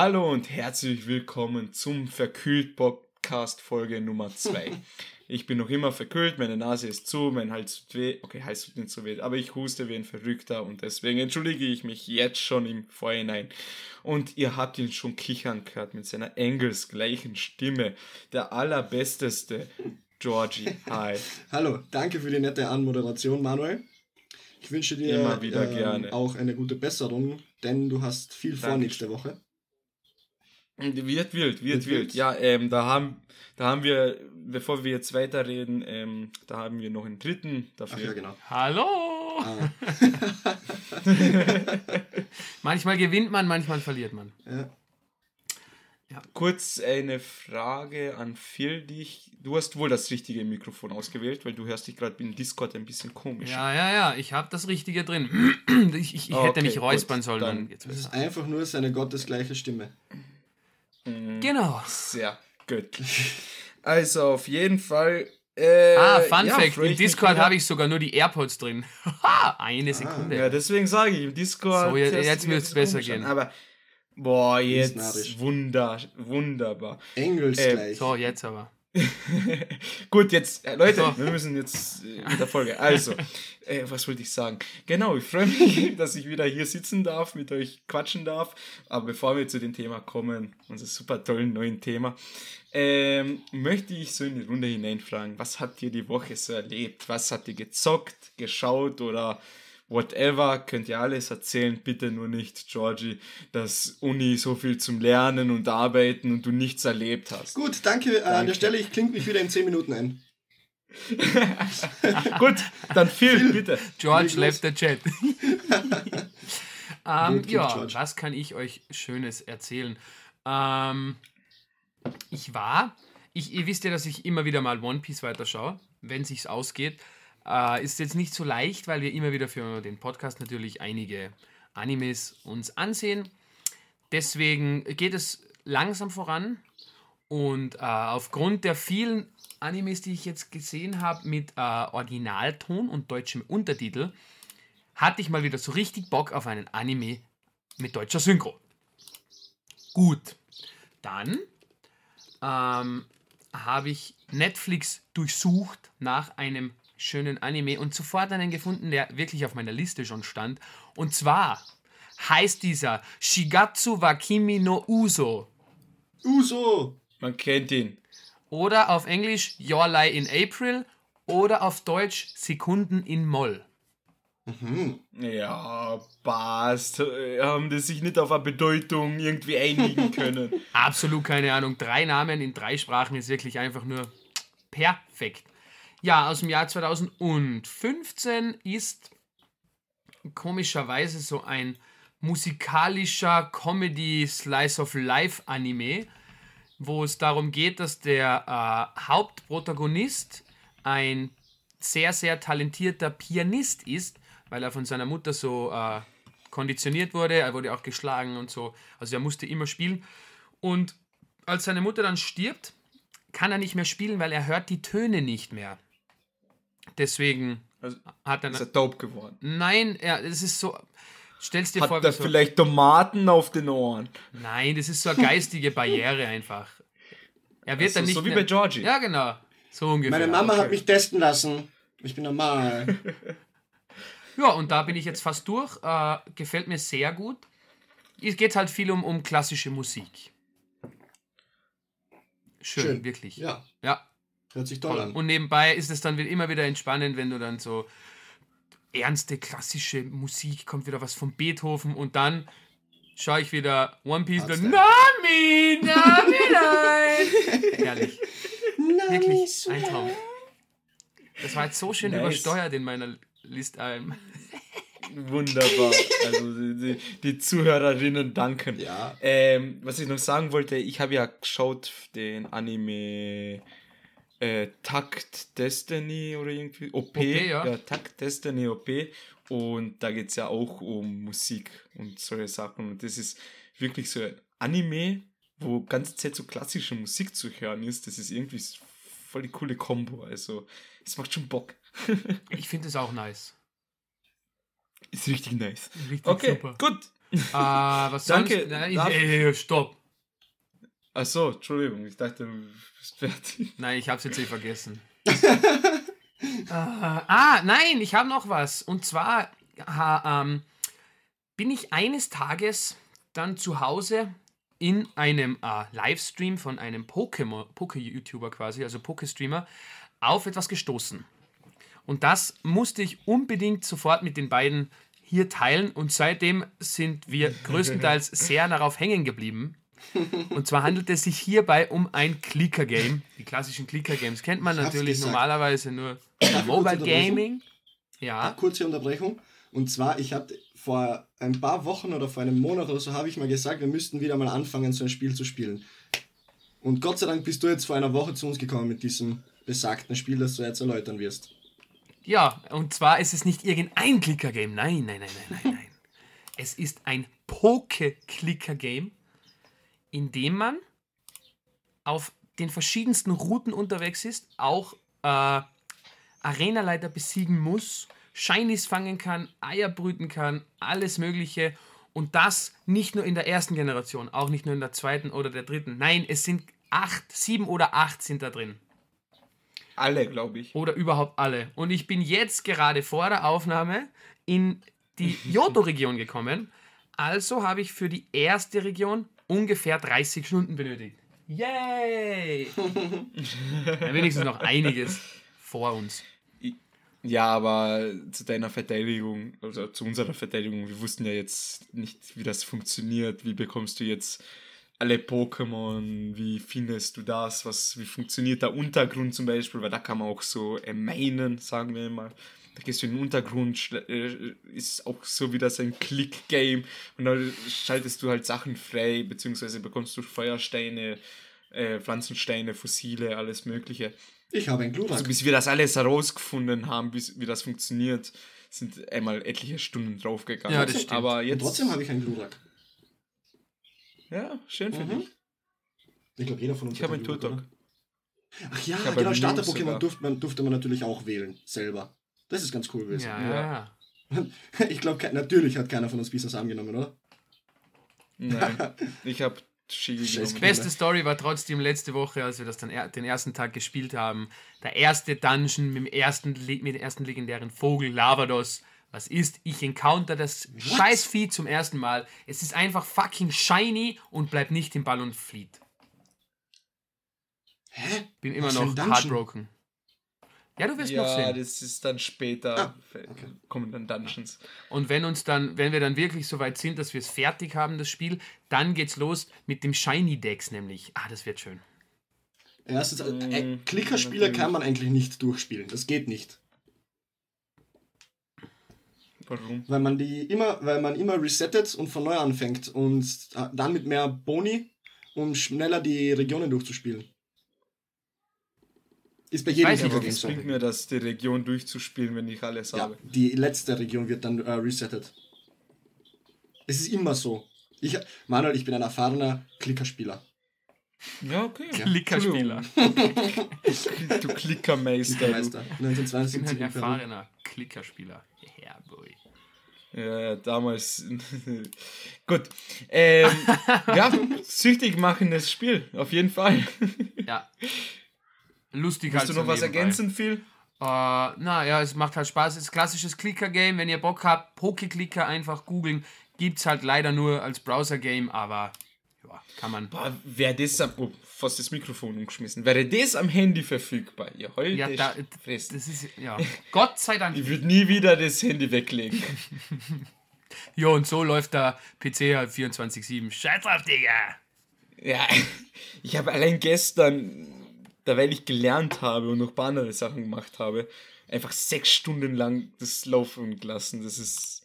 Hallo und herzlich willkommen zum Verkühlt Podcast Folge Nummer 2. ich bin noch immer verkühlt, meine Nase ist zu, mein Hals tut weh. Okay, Hals tut nicht so weh, aber ich huste wie ein Verrückter und deswegen entschuldige ich mich jetzt schon im Vorhinein. Und ihr habt ihn schon kichern gehört mit seiner engelsgleichen Stimme. Der allerbesteste Georgie. Hi. Hallo, danke für die nette Anmoderation, Manuel. Ich wünsche dir Immer wieder ähm, gerne. auch eine gute Besserung, denn du hast viel vor Danke. nächste Woche. Wird wild, wird Wird wild. wild. Ja, ähm, da haben, da haben wir, bevor wir jetzt weiterreden, ähm, da haben wir noch einen dritten Ach dafür. ja, genau. Hallo! Ah, Manchmal gewinnt man, manchmal verliert man. ja. Kurz eine Frage an Phil, dich. Du hast wohl das richtige Mikrofon ausgewählt, weil du hörst dich gerade im Discord ein bisschen komisch. Ja, ja, ja, ich habe das Richtige drin. Ich, ich, ich Okay, hätte mich gut, räuspern sollen. dann- Dann. Jetzt Das ist ist einfach nur seine gottesgleiche Stimme. Mhm. genau. Sehr göttlich. Also auf jeden Fall. Äh, Ah, Fun ja, Fact: Im Discord habe ich sogar nur die AirPods drin. Haha, Eine Sekunde. Ja, deswegen sage ich, im Discord. So, jetzt- jetzt ein bisschen besser gehen. Aber, boah, jetzt narrisch. wunder, wunderbar. Engelsgleich. so, jetzt aber. Gut, jetzt, äh, Leute, So. wir müssen jetzt äh, mit der Folge. Also, äh, was wollte ich sagen? Genau, ich freue mich, dass ich wieder hier sitzen darf, mit euch quatschen darf. Aber bevor wir zu dem Thema kommen, unser super tollen neuen Thema, ähm, möchte ich so in die Runde hineinfragen, was habt ihr die Woche so erlebt? Was habt ihr gezockt, geschaut oder whatever? Könnt ihr alles erzählen, bitte nur nicht, Georgie, dass Uni so viel zum Lernen und Arbeiten und du nichts erlebt hast. Gut, danke, äh, an Danke. der Stelle. Ich klinge mich wieder in 10 Minuten ein. Gut, dann Phil, bitte. George left the chat. ähm, Gut, ja, George. was kann ich euch Schönes erzählen? Ähm, ich war, ich, ihr wisst ja, dass ich immer wieder mal One Piece weiterschaue, wenn sich's ausgeht. Äh, ist jetzt nicht so leicht, weil wir immer wieder für den Podcast natürlich einige Animes uns ansehen. Deswegen geht es langsam voran und äh, aufgrund der vielen Animes, die ich jetzt gesehen habe mit äh, Originalton und deutschem Untertitel, hatte ich mal wieder so richtig Bock auf einen Anime mit deutscher Synchro. Gut, dann ähm, habe ich Netflix durchsucht nach einem schönen Anime und sofort einen gefunden, der wirklich auf meiner Liste schon stand. Und zwar heißt dieser Shigatsu wa Kimi no Uso. Uso! Man kennt ihn. Oder auf Englisch Your Lie in April oder auf Deutsch Sekunden in Moll. Mhm. Ja, passt. Haben die sich nicht auf eine Bedeutung irgendwie einigen können. Absolut keine Ahnung. Drei Namen in drei Sprachen ist wirklich einfach nur perfekt. Ja, aus dem Jahr 2015 ist komischerweise so ein musikalischer Comedy Slice of Life Anime, wo es darum geht, dass der äh, Hauptprotagonist ein sehr, sehr talentierter Pianist ist, weil er von seiner Mutter so äh, konditioniert wurde. Er wurde auch geschlagen und so. Also er musste immer spielen. Und als seine Mutter dann stirbt, kann er nicht mehr spielen, weil er hört die Töne nicht mehr. Deswegen Also, hat er. ist er taub geworden. Nein, er, es ist so. Stellst dir vor, Hat wie er so, vielleicht Tomaten auf den Ohren? Nein, das ist so eine geistige Barriere einfach. Er wird Also, dann nicht so wie bei Georgie. Ja, genau. So ungefähr. Meine Mama hat okay. mich testen lassen. Ich bin normal. Ja, und da bin ich jetzt fast durch. Äh, gefällt mir sehr gut. Es geht halt viel um, um klassische Musik. Schön, Schön. wirklich. Ja, ja. Hört sich toll an. Und nebenbei ist es dann immer wieder entspannend, wenn du dann so ernste klassische Musik, kommt wieder was von Beethoven und dann schaue ich wieder One Piece und. Nami, Nami, nein. Herrlich. Wirklich ein Traum. Das war jetzt so schön Nice. übersteuert in meiner Liste. Ähm, Wunderbar. Also die, die, die Zuhörerinnen danken. Ja. Ähm, was ich noch sagen wollte, ich habe ja geschaut den Anime äh, Takt Destiny oder irgendwie OP. OP, ja. Takt Destiny OP. Und da geht es ja auch um Musik und solche Sachen. Und das ist wirklich so ein Anime, wo ganze Zeit so klassische Musik zu hören ist. Das ist irgendwie voll die coole Kombo. Also, es macht schon Bock. ich finde es auch nice. Ist richtig nice. Richtig Okay, super. gut. Äh, was Danke, sonst? Nein, darf- ey, stopp. Ach so, Entschuldigung, ich dachte, du bist fertig. Nein, ich hab's jetzt eh vergessen. äh, ah, nein, ich habe noch was. Und zwar ha, ähm, bin ich eines Tages dann zu Hause in einem äh, Livestream von einem Pokémon- Poké-YouTuber quasi, also Poké-Streamer, auf etwas gestoßen. Und das musste ich unbedingt sofort mit den beiden hier teilen. Und seitdem sind wir größtenteils sehr darauf hängen geblieben. Und zwar handelt es sich hierbei um ein Clicker-Game. Die klassischen Clicker-Games kennt man natürlich gesagt. normalerweise nur Mobile? Gaming. Ja. Kurze Unterbrechung. Und zwar, ich hatte vor ein paar Wochen oder vor einem Monat oder so, habe ich mal gesagt, wir müssten wieder mal anfangen, so ein Spiel zu spielen. Und Gott sei Dank bist du jetzt vor einer Woche zu uns gekommen mit diesem besagten Spiel, das du jetzt erläutern wirst. Ja, und zwar ist es nicht irgendein Clicker-Game. Nein, nein, nein, nein, nein, nein. Es ist ein Poke-Clicker-Game, in dem man auf den verschiedensten Routen unterwegs ist, auch äh, Arenaleiter besiegen muss, Shinies fangen kann, Eier brüten kann, alles Mögliche. Und das nicht nur in der ersten Generation, auch nicht nur in der zweiten oder der dritten. Nein, es sind acht, sieben oder acht sind da drin. Alle, glaube ich. Oder überhaupt alle. Und ich bin jetzt gerade vor der Aufnahme in die Johto-Region gekommen. Also habe ich für die erste Region ungefähr 30 Stunden benötigt. Yay! ja, wenigstens noch einiges vor uns. Ja, aber zu deiner Verteidigung, also zu unserer Verteidigung, wir wussten ja jetzt nicht, wie das funktioniert. Wie bekommst du jetzt alle Pokémon? Wie findest du das? Was, wie funktioniert der Untergrund zum Beispiel? Weil da kann man auch so meinen, sagen wir mal. Da gehst du in den Untergrund, äh, ist auch so wie das ein Click-Game und dann schaltest du halt Sachen frei, beziehungsweise bekommst du Feuersteine, äh, Pflanzensteine, Fossile, alles Mögliche. Ich habe ein Glurak. Also bis wir das alles herausgefunden haben, bis, wie das funktioniert, sind einmal etliche Stunden draufgegangen. Ja, das stimmt. Aber Und jetzt. trotzdem habe ich ein Glurak. Ja, schön für Mhm. dich. Ich glaube, jeder von uns Ich habe hat einen Glurak, Turtok. Ach ja, genau, Starter-Pokémon durfte man, durfte man natürlich auch wählen, selber. Das ist ganz cool gewesen. Ja, ja. Ich glaube, natürlich hat keiner von uns Business angenommen, oder? Nein, ich habe genommen. Beste Story war trotzdem letzte Woche, als wir das dann er den ersten Tag gespielt haben. Der erste Dungeon mit dem ersten, Le- mit dem ersten legendären Vogel, Lavados. Was ist? Ich encounter das Scheißvieh zum ersten Mal. Es ist einfach fucking shiny und bleibt nicht im Ball und flieht. Hä? Bin immer Was noch Dungeon? heartbroken. Ja, du wirst noch Ja, sehen. das ist dann später. Ah, Kommen dann Dungeons. Und wenn uns dann, wenn wir dann wirklich so weit sind, dass wir es fertig haben, das Spiel, dann geht's los mit dem Shiny Dex nämlich. Ah, das wird schön. Erstens, äh, Mm, Klickerspiele natürlich. kann man eigentlich nicht durchspielen. Das geht nicht. Warum? Weil man die immer, weil man immer resettet und von neu anfängt und äh, dann mit mehr Boni, um schneller die Regionen durchzuspielen. Ist bei jedem Clicker-Game was so. bringt mir das, die Region durchzuspielen, wenn ich alles Ja, habe? die letzte Region wird dann äh, resettet. Es ist immer so. Ich, Manuel, ich bin ein erfahrener Klickerspieler. Ja, okay. Klickerspieler. Entschuldigung. Du Klickermeister. Klickermeister. Ich bin ein 1972 in Peru. erfahrener Klickerspieler. Ja, boy. Ja, ja, damals. Gut. Ähm, ja, süchtig machendes Spiel, auf jeden Fall. Ja. Lustig Hast halt du so noch was nebenbei. ergänzen, Phil? Äh, na ja, es macht halt Spaß. Es ist ein klassisches Clicker-Game. Wenn ihr Bock habt, Poke-Clicker einfach googeln. Gibt's halt leider nur als Browser-Game, aber ja, kann man. Boah, wäre das am. Oh, fast das Mikrofon umgeschmissen. Wäre das am Handy verfügbar? Ihr heute Ja, da, Fresse. das ist, ja. Gott sei Dank. Ich würde nie wieder das Handy weglegen. Jo, und so läuft der PC halt 24-7. Scheiß drauf, Digga! Ja, ich habe allein gestern, da weil ich gelernt habe und noch ein paar andere Sachen gemacht habe, einfach sechs Stunden lang das laufen gelassen. Das ist.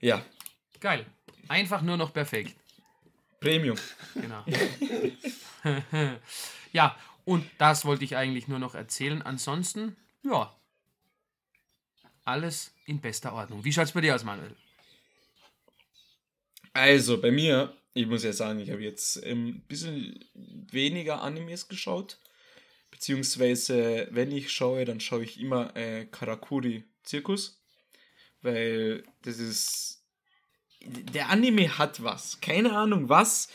Ja, Geil. Einfach nur noch perfekt. Premium. Genau. ja, und das wollte ich eigentlich nur noch erzählen. Ansonsten, ja. Alles in bester Ordnung. Wie schaut's bei dir aus, Manuel? Also, bei mir, ich muss ja sagen, ich habe jetzt ein bisschen weniger Animes geschaut. Beziehungsweise, wenn ich schaue, dann schaue ich immer äh, Karakuri Zirkus. Weil das ist der Anime hat was. Keine Ahnung was.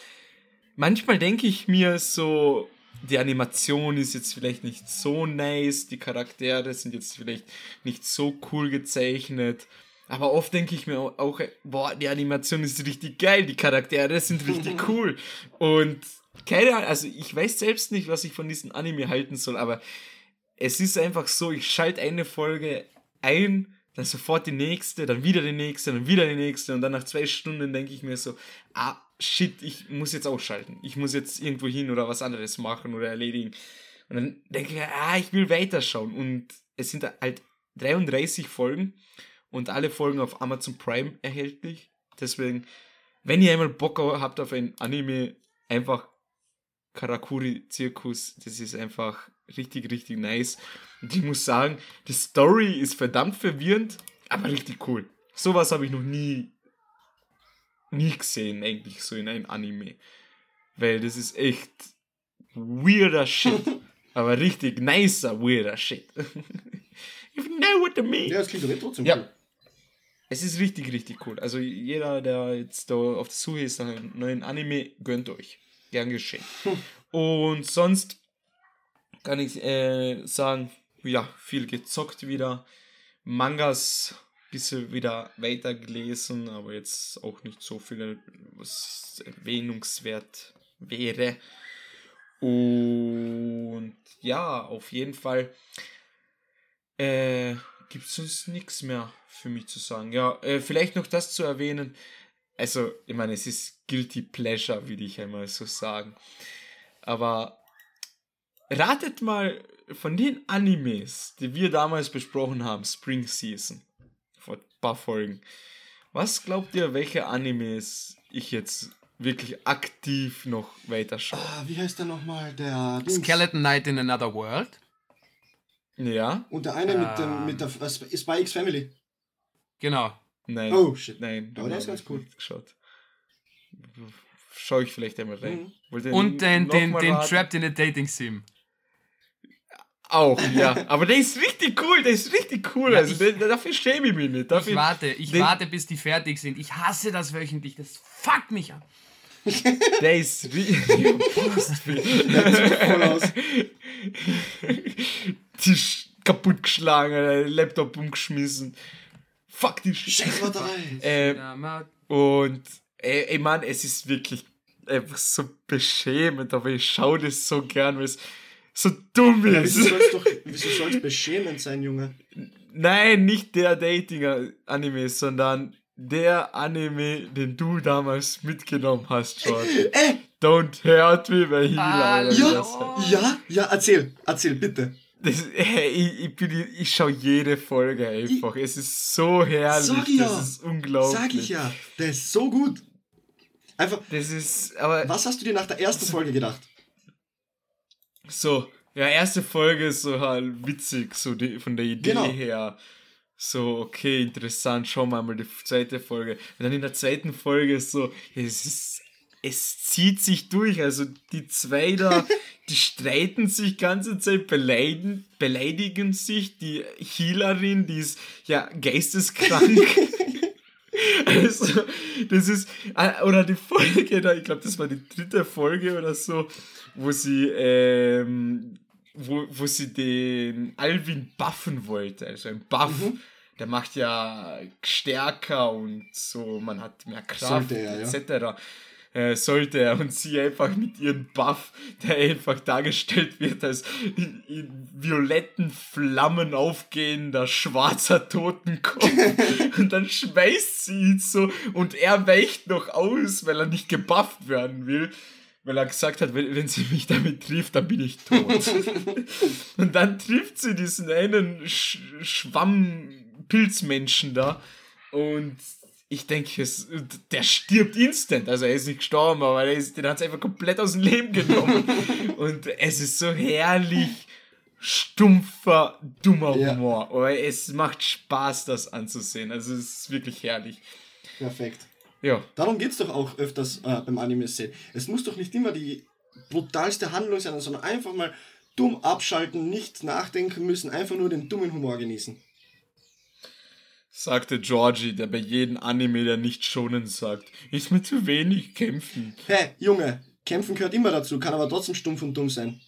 Manchmal denke ich mir so, die Animation ist jetzt vielleicht nicht so nice, die Charaktere sind jetzt vielleicht nicht so cool gezeichnet. Aber oft denke ich mir auch, boah, die Animation ist richtig geil, die Charaktere sind richtig cool. Und keine Ahnung, also ich weiß selbst nicht, was ich von diesem Anime halten soll, aber es ist einfach so, ich schalte eine Folge ein, dann sofort die nächste, dann wieder die nächste, dann wieder die nächste und dann nach zwei Stunden denke ich mir so, ah, shit, ich muss jetzt ausschalten. Ich muss jetzt irgendwo hin oder was anderes machen oder erledigen. Und dann denke ich mir, ah, ich will weiterschauen. Und es sind halt 33 Folgen und alle Folgen auf Amazon Prime erhältlich. Deswegen, wenn ihr einmal Bock habt auf ein Anime, einfach Karakuri Zirkus, das ist einfach richtig, richtig nice. Und ich muss sagen, die Story ist verdammt verwirrend, aber richtig cool. Sowas habe ich noch nie, nie gesehen, eigentlich so in einem Anime. Weil das ist echt weirder Shit. aber richtig nicer, weirder Shit. you know what I mean. Ja, das klingt aber trotzdem Ja. cool. Es ist richtig, richtig cool. Also jeder, der jetzt da auf der Suche ist nach einem neuen Anime, gönnt euch. Gern geschehen. Und sonst kann ich äh, sagen, ja, viel gezockt wieder. Mangas bisschen wieder weiter gelesen, aber jetzt auch nicht so viel, was erwähnungswert wäre. Und ja, auf jeden Fall äh, gibt es sonst nichts mehr für mich zu sagen. Ja, äh, vielleicht noch das zu erwähnen. Also, ich meine, es ist Guilty Pleasure, würde ich einmal so sagen. Aber ratet mal von den Animes, die wir damals besprochen haben, Spring Season, vor ein paar Folgen. Was glaubt ihr, welche Animes ich jetzt wirklich aktiv noch weiterschaue? Ah, wie heißt der nochmal? Der Dings. Skeleton Knight in Another World. Ja? Und der eine mit, dem, Ähm. mit der äh, Sp- Spy X Family. Genau. Nein. Oh, shit. Nein, Aber der ist ganz cool. Geschaut. Schau ich vielleicht einmal rein. Mhm. Und den, den, den raten? Trapped in a Dating Sim. Auch, ja. Aber der ist richtig cool, der ist richtig cool. Ja, also ich- der, dafür schäme ich mich nicht. Dafür, Ich warte, ich den- warte, bis die fertig sind. Ich hasse das wöchentlich. Das fuckt mich an. Der ist richtig. Voll aus. Tisch kaputtgeschlagen, äh, Laptop umgeschmissen. Fuck die Ja, ma- und ey, ey Mann, es ist wirklich einfach so beschämend, aber ich schaue das so gern, weil es so dumm Ja, ist. wieso soll's doch, wieso soll's beschämend sein, Junge? Nein, nicht der Dating-Anime, sondern der Anime, den du damals mitgenommen hast, George. Äh, Don't hurt me by Healer. Ah, ja, ja, ja, erzähl, erzähl, bitte. Das, ey, ich, ich, bin, ich schaue jede Folge einfach. es ist so herrlich. Sag ich ja. Das ist unglaublich. Sag ich ja, der ist so gut. Einfach, Das ist, aber was hast du dir nach der ersten Folge gedacht? so, ja, erste Folge ist so halt witzig, so die, von der Idee Genau. her. So, okay, interessant, schauen wir mal die zweite Folge. Und dann in der zweiten Folge ist so, es ist, es zieht sich durch. Also die zwei da, die streiten sich ganze Zeit, beleidigen, beleidigen sich. Die Healerin, die ist ja geisteskrank. Also, das ist, ah, oder die Folge da, ich glaube, das war die dritte Folge oder so, wo sie, ähm, wo, wo sie den Alvin buffen wollte, also ein Buff. Der macht ja stärker und so, man hat mehr Kraft, Sollte er, ja. etc. Äh, sollte er und sie einfach mit ihrem Buff, der einfach dargestellt wird als in, in violetten Flammen aufgehender schwarzer Totenkopf und dann schmeißt sie ihn so und er weicht noch aus, weil er nicht gebufft werden will, weil er gesagt hat, wenn, wenn sie mich damit trifft, dann bin ich tot. und dann trifft sie diesen einen Sch Schwamm-Pilzmenschen da und ich denke, es, der stirbt instant. Also er ist nicht gestorben, aber er ist, den hat es einfach komplett aus dem Leben genommen. und es ist so herrlich stumpfer, dummer Ja. Humor. Aber es macht Spaß, das anzusehen. Also es ist wirklich herrlich. Perfekt. Ja. Darum geht's doch auch öfters äh, beim Anime sehen. Es muss doch nicht immer die brutalste Handlung sein, sondern einfach mal dumm abschalten, nicht nachdenken müssen, einfach nur den dummen Humor genießen. Sagte Georgie, der bei jedem Anime, der nicht schonen sagt, ist mir zu wenig kämpfen. Hä, hey, Junge, kämpfen gehört immer dazu, kann aber trotzdem stumpf und dumm sein.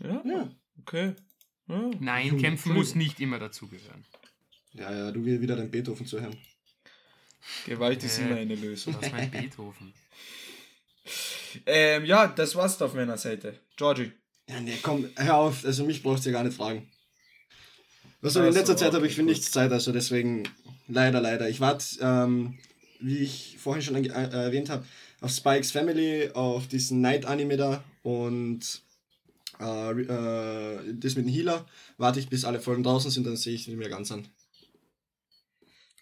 Ja, Ja. okay. Ja. Nein, kämpfen muss nicht immer dazugehören. Ja, ja, du willst wieder den Beethoven zuhören. Gewalt ist Äh. immer eine Lösung. Was meint Beethoven? Ähm, ja, das war's auf meiner Seite. Georgie. Ja, nee, komm, hör auf, also mich brauchst du ja gar nicht fragen. Soll in Also, letzter Zeit habe ich für nichts Zeit, also deswegen leider, leider. Ich warte, ähm, wie ich vorhin schon äh, erwähnt habe, auf Spikes Family, auf diesen Night-Anime da und äh, äh, das mit dem Healer. Warte ich, bis alle Folgen draußen sind, dann sehe ich sie mir ganz an.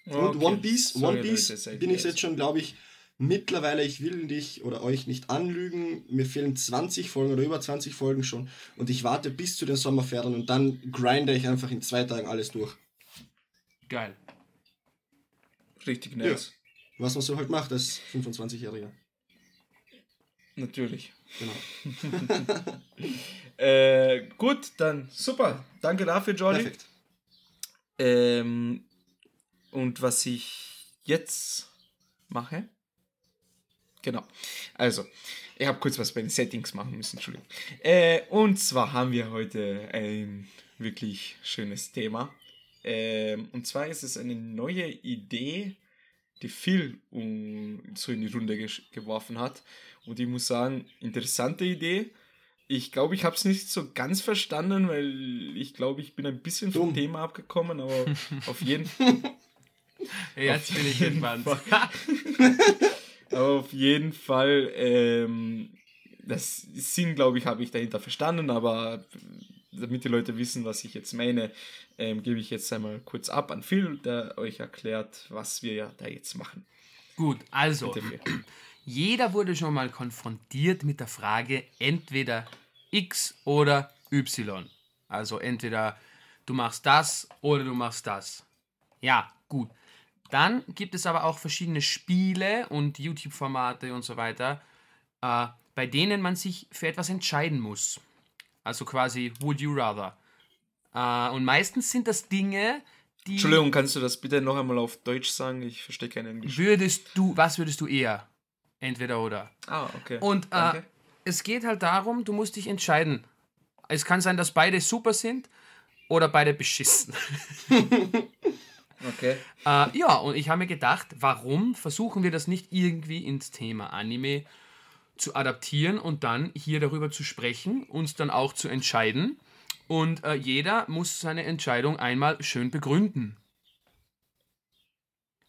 Und Okay. One Piece, Sorry, One Piece bin ich jetzt schon, glaube ich, mittlerweile, ich will dich oder euch nicht anlügen, mir fehlen 20 Folgen oder über 20 Folgen schon und ich warte bis zu den Sommerferien und dann grinde ich einfach in zwei Tagen alles durch. Geil. Richtig nice. Was man so halt macht als 25-Jähriger. Natürlich. Genau. Äh, gut, dann super. Danke dafür, Georgie. Perfekt. Ähm, und was ich jetzt mache? Genau. Also, ich habe kurz was bei den Settings machen müssen, Entschuldigung. Äh, und zwar haben wir heute ein wirklich schönes Thema. Ähm, und zwar ist es eine neue Idee, die Phil um, so in die Runde geworfen hat. Und ich muss sagen, interessante Idee. Ich glaube, ich habe es nicht so ganz verstanden, weil ich glaube, ich bin ein bisschen vom Dumm. Thema abgekommen, aber auf jeden Ja, Jetzt bin ich gespannt. Auf jeden Fall, ähm, das Sinn, glaube ich, habe ich dahinter verstanden, aber damit die Leute wissen, was ich jetzt meine, ähm, gebe ich jetzt einmal kurz ab an Phil, der euch erklärt, was wir ja da jetzt machen. Gut, also, jeder wurde schon mal konfrontiert mit der Frage entweder X oder Y. Also entweder du machst das oder du machst das. Ja, gut. Dann gibt es aber auch verschiedene Spiele und YouTube-Formate und so weiter, äh, bei denen man sich für etwas entscheiden muss. Also quasi Would You Rather. Äh, und meistens sind das Dinge, die... Entschuldigung, kannst du das bitte noch einmal auf Deutsch sagen? Ich verstehe kein Englisch. Würdest du, was würdest du eher? Entweder oder. Ah, okay. Und äh, es geht halt darum, du musst dich entscheiden. Es kann sein, dass beide super sind oder beide beschissen. Okay. äh, ja, und ich habe mir gedacht, warum versuchen wir das nicht irgendwie ins Thema Anime zu adaptieren und dann hier darüber zu sprechen, uns dann auch zu entscheiden. Und äh, jeder muss seine Entscheidung einmal schön begründen.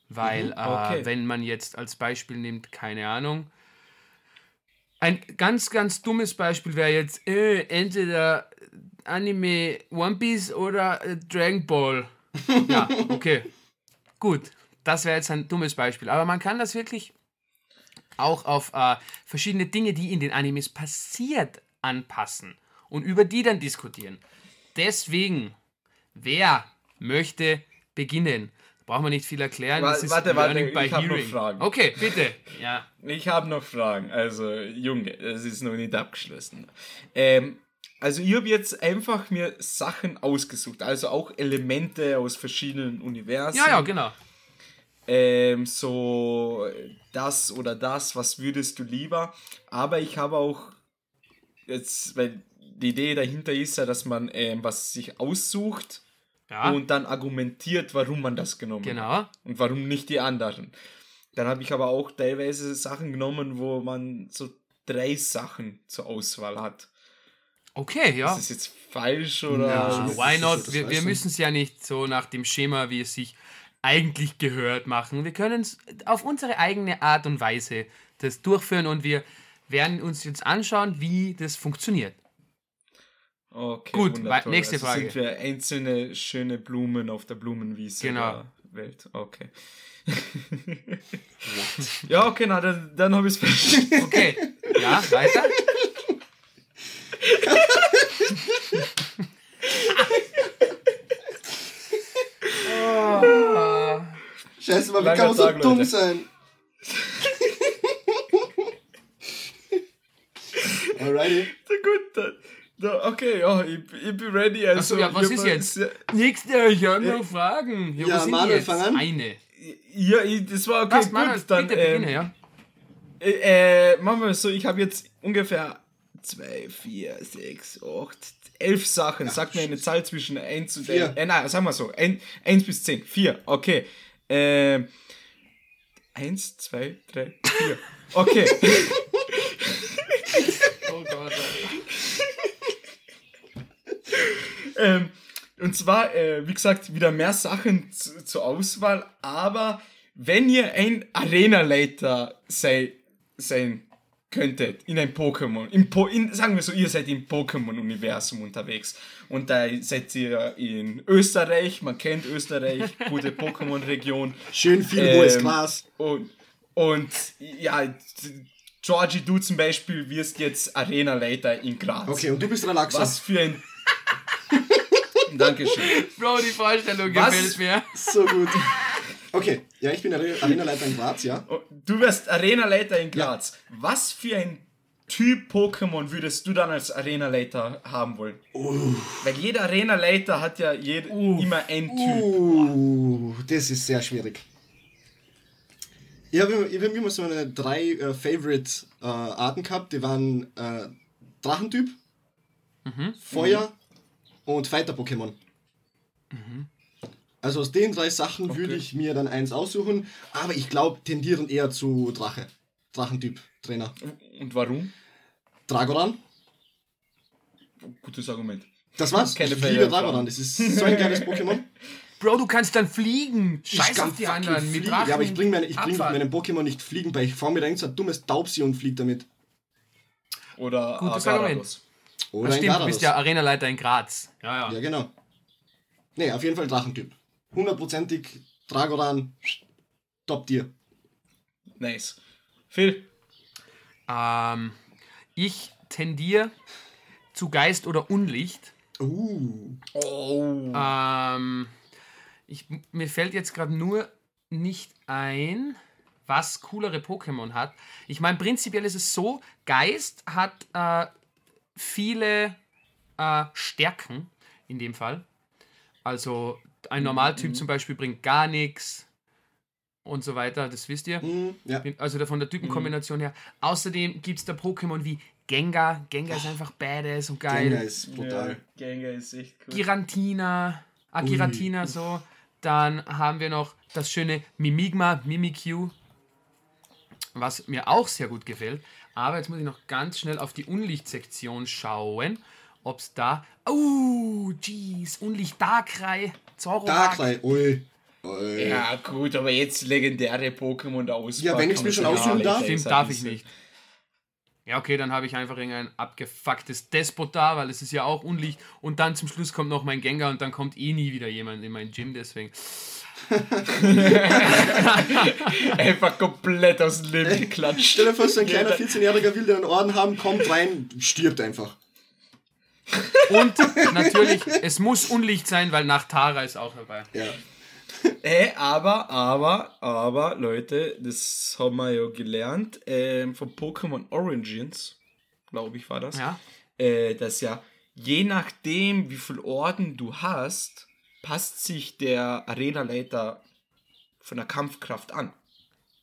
Weil, Mhm, okay. äh, wenn man jetzt als Beispiel nimmt, keine Ahnung, ein ganz, ganz dummes Beispiel wäre jetzt äh, entweder Anime One Piece oder äh, Dragon Ball. Ja, okay. Gut. Das wäre jetzt ein dummes Beispiel. Aber man kann das wirklich auch auf äh, verschiedene Dinge, die in den Animes passiert, anpassen und über die dann diskutieren. Deswegen, wer möchte beginnen? Braucht man nicht viel erklären. Warte, warte, Learning by ich hab noch. Fragen. Okay, bitte. Ja. Ich habe noch Fragen. Also, Junge, es ist noch nicht abgeschlossen. Ähm, also, ich habe jetzt einfach mir Sachen ausgesucht. Also auch Elemente aus verschiedenen Universen. ja, ja, genau. ähm, so das oder das, was würdest du lieber? Aber ich habe auch jetzt, weil die Idee dahinter ist ja, dass man ähm, was sich aussucht Ja, und dann argumentiert, warum man das genommen hat genau. und warum nicht die anderen. Dann habe ich aber auch teilweise Sachen genommen, wo man so drei Sachen zur Auswahl hat. Okay, ja. Ist das jetzt falsch oder? Ja, why not? Wir, wir müssen es ja nicht so nach dem Schema, wie es sich eigentlich gehört, machen. Wir können es auf unsere eigene Art und Weise das durchführen und wir werden uns jetzt anschauen, wie das funktioniert. Okay, Gut, wundervoll. nächste also Frage. Sind wir einzelne schöne Blumen auf der Blumenwiese Genau. der Welt? Okay. ja, okay, na, dann, dann habe ich es verstanden. Okay, ja, weiter. Scheiße, aber wie Langer kann man so Tag, dumm Leute. sein? Alrighty. Gut, dann, okay, ja, ich, ich bin ready. Also, Achso, ja, was ist jetzt? Nächste, ich habe noch Fragen. Ja, Ja, was Manuel, jetzt? fang an. Eine. ja ich, das war okay, Was, gut. Manuel, dann bitte ähm, beginne, ja. äh, äh, machen wir es so, ich habe jetzt ungefähr 2, 4, 6, 8, 11 Sachen. Sag mir eine Zahl zwischen 1 und Vier. 11. Äh, nein, sagen wir so, 1 bis 10. 4, okay. Ähm, 1, 2, 3, 4. Okay. Oh Gott. ähm, und zwar, äh, wie gesagt, wieder mehr Sachen zu, zur Auswahl, aber wenn ihr ein Arena-Leiter sei, sein könntet in ein Pokémon, im po in, sagen wir so, ihr seid im Pokémon-Universum unterwegs und da seid ihr in Österreich, man kennt Österreich, gute Pokémon-Region Schön viel hohes Ähm, Glas. und, und ja, Georgie, du zum Beispiel wirst jetzt Arena-Leiter in Graz. Okay, und du bist Relaxer. Was für ein. Dankeschön. Bro, die Vorstellung Was? gefällt mir. So gut. Okay, ja, ich bin Are- Arenaleiter in Graz, ja. Oh, Du wirst Arena-Leiter in Graz. Was für ein Typ Pokémon würdest du dann als Arena-Leiter haben wollen? Weil jeder Arena-Leiter hat ja jed immer ein Typ. Uh, das ist sehr schwierig. Ich habe immer, ich hab immer so eine drei äh, Favorite äh, Arten gehabt. Die waren äh, Drachentyp, Feuer und Fighter-Pokémon. Also aus den drei Sachen würde ich mir dann eins aussuchen, aber ich glaube, tendieren eher zu Drache. Drachentyp-Trainer. Und warum? Dragoran. Gutes Argument. Das war's. Keine ich liebe. Dragoran. Das ist so ein geiles Pokémon. Bro, du kannst dann fliegen. Scheiß auf die anderen. Mit. Drachen. Ja, aber ich bringe meine, ich bring meinem Pokémon nicht fliegen bei. Ich fahre mir so ein dummes Taubsi und fliege damit. Oder Gutes Agarados. Oder Ach, stimmt, du bist ja Arenaleiter in Graz. Ja, ja. Ja, genau. Nee, auf jeden Fall Drachentyp. Hundertprozentig Dragoran. Top Tier. Nice. Phil. Ähm, ich tendiere zu Geist oder Unlicht. Uh. Oh. Ähm, ich, mir fällt jetzt gerade nur nicht ein, was coolere Pokémon hat. Ich meine, prinzipiell ist es so, Geist hat äh, viele äh, Stärken in dem Fall. Also ein Normaltyp zum Beispiel bringt gar nichts und so weiter, das wisst ihr. Hm, ja. Also da von der Typenkombination her. Außerdem gibt es da Pokémon wie Gengar. Gengar ist einfach badass und geil. Gengar ist brutal. Ja, Gengar ist echt cool. Girantina, ah, Giratina so. Dann haben wir noch das schöne Mimigma, Mimikyu, was mir auch sehr gut gefällt. Aber jetzt muss ich noch ganz schnell auf die Unlichtsektion schauen, ob es da... Oh, jeez, Unlicht Darkrai, Zoroark. Darkrai. Ui. Ui. Ja, gut, aber jetzt legendäre Pokémon da aus. Ja, wenn ich's mir schon aussuchen darf. Stimmt, darf ich nicht. Ja, okay, dann habe ich einfach irgendein abgefucktes Despot da, weil es ist ja auch Unlicht. Und dann zum Schluss kommt noch mein Gengar und dann kommt eh nie wieder jemand in mein Gym, deswegen. Einfach komplett aus dem Leben geklatscht. Stell dir vor, so ein kleiner Ja, 14-Jähriger will, der einen Orden haben, kommt rein, stirbt einfach. Und natürlich, es muss Unlicht sein, weil nach Tara ist auch dabei. Ja. Äh, aber, aber, aber, Leute, das haben wir ja gelernt ähm, von Pokémon Origins, glaube ich, war das. Ja. Äh, dass ja, je nachdem, wie viel Orden du hast, passt sich der Arena-Leiter von der Kampfkraft an.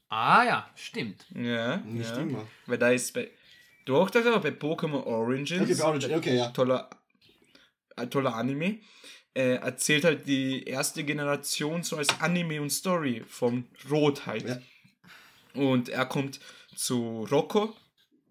Ah ja, stimmt. Ja, Nicht ja. immer. Weil da ist bei. Du auch das aber bei Pokémon Origins. Okay, bei Origin, okay, ja. toller, ein toller Anime. Äh, erzählt halt die erste Generation so als Anime und Story vom Rot halt. Ja. Und er kommt zu Rocco,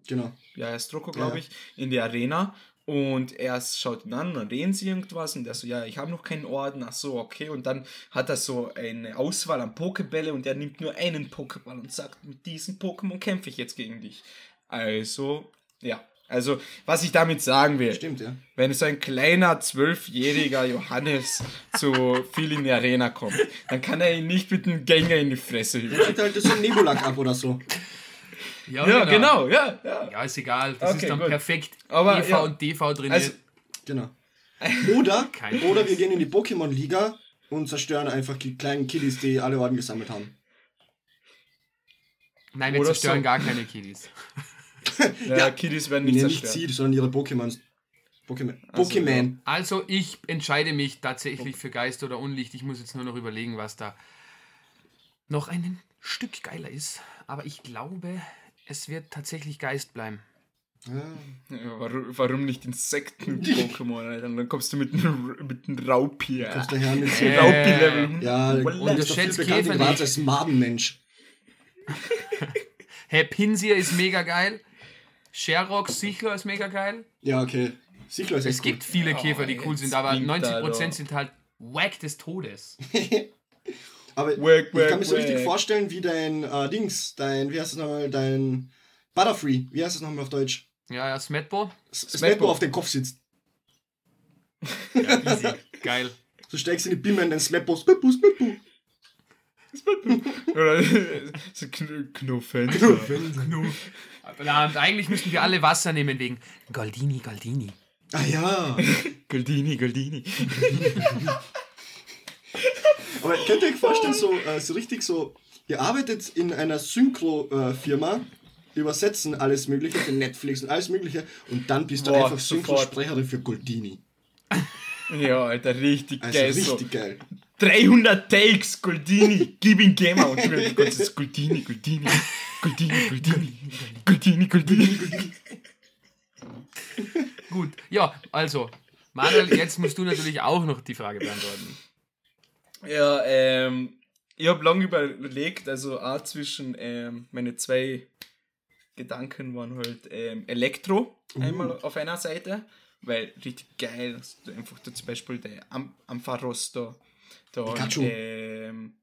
Genau. ja, er ist Rocco, glaube ja. ich, in die Arena. Und er schaut ihn an, dann reden sie irgendwas und er so, ja, ich habe noch keinen Orden, ach so, okay. Und dann hat er so eine Auswahl an Pokebälle und er nimmt nur einen Pokéball und sagt, mit diesem Pokémon kämpfe ich jetzt gegen dich. Also, ja. Also, was ich damit sagen will, Stimmt, ja. wenn so ein kleiner zwölfjähriger Johannes zu viel in die Arena kommt, dann kann er ihn nicht mit einem Gänger in die Fresse hüpfen. Kriegt halt so ein Nebulak ab oder so. Ja, genau, ja, ja. Ja, ist egal. Das Okay, ist dann gut. perfekt Aber, EV ja. und DV drin. Also, Genau. Oder, oder wir gehen in die Pokémon-Liga und zerstören einfach die kleinen Kiddies, die alle Orden gesammelt haben. Nein, wir oder zerstören so. gar keine Kiddies. Ja, Kiddies werden nicht Nee, nicht zerstört. sie, sondern ihre Pokémons. Pokémon. Also, Pokémon. Also ich entscheide mich tatsächlich für Geist oder Unlicht. Ich muss jetzt nur noch überlegen, was da noch ein Stück geiler ist. Aber ich glaube, es wird tatsächlich Geist bleiben. Ja. Ja, warum, warum nicht Insekten-Pokémon, dann kommst du mit einem, mit einem Raupier. Kommst daher mit so Äh, Raupi-Level. Ja, Und und du das ist doch viel schätzt bekannt Käfer nicht. als Madenmensch. Hey, Pinsir ist mega geil. Sherrock sicher ist mega geil. Ja, okay. Sicher ist Es gibt viele Oh, Käfer, die cool sind, aber winkt er 90% da. sind halt wack des Todes. cool. Aber Wack, ich wack, kann mir so richtig vorstellen, wie dein äh, Dings, dein, wie heißt es nochmal, dein Butterfree, wie heißt es nochmal auf Deutsch? Ja, ja, Smetbo. Smetbo. Smetbo auf den Kopf sitzt. Ja, easy. geil. So steigst du in die Bimme in den Smetbo, Smetbo, Smetbo. Oder so Kn Knuffen. Und eigentlich müssten wir alle Wasser nehmen wegen Goldini, Goldini. Ah ja. Goldini, Goldini. Aber könnt ihr euch vorstellen, so, äh, so richtig so, ihr arbeitet in einer Synchro-Firma, übersetzen alles Mögliche für Netflix und alles Mögliche und dann bist du Boah, einfach sofort. Synchrosprecherin für Goldini. Ja, Alter, richtig Also geil. So. richtig geil. 300 Takes, Goldini, gib ihm Gamer. Und du Zeit Goldini, Goldini, Goldini, Goldini, Goldini, Goldini. Gut, ja, also, Manuel, jetzt musst du natürlich auch noch die Frage beantworten. Ja, ähm, ich habe lange überlegt, also auch zwischen, ähm, meine zwei Gedanken waren halt ähm, Elektro einmal auf einer Seite, weil richtig geil, dass du einfach da zum Beispiel der Am Ampharos da, da Pikachu. ähm,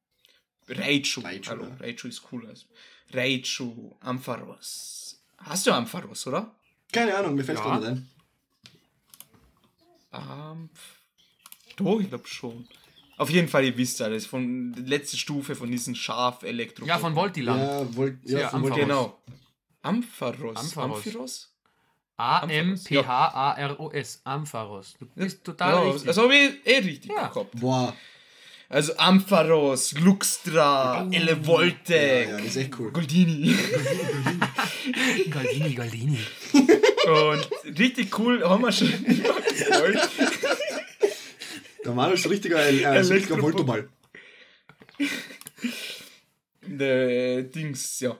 Raichu, Raichu, hallo, ja. Raichu ist cool, also. Raichu, Ampharos. Hast du Ampharos, oder? Keine Ahnung, mir fällt Ja. gerade ein. Ähm, doch, ich glaube schon. Auf jeden Fall, ihr wisst alles, von der letzten Stufe von diesen Schaf Elektro. Ja, von Voltiland. Ja, wollt, ja, Ja, von Ampharos. Voltiland. Genau. Ampharos. Ampharos. Ampharos? A-M-P-H-A-R-O-S. Ampharos. Du bist total ja, richtig. Das habe ich eh richtig Ja. gehabt. Boah, Also Ampharos, Luxtra, Elevolte, ja, ja, das ist echt cool. Goldini. Goldini, Goldini. Und richtig cool haben wir schon. Der Mann ist ein richtiger, äh, ein richtiger Voltoball. Der Dings, ja.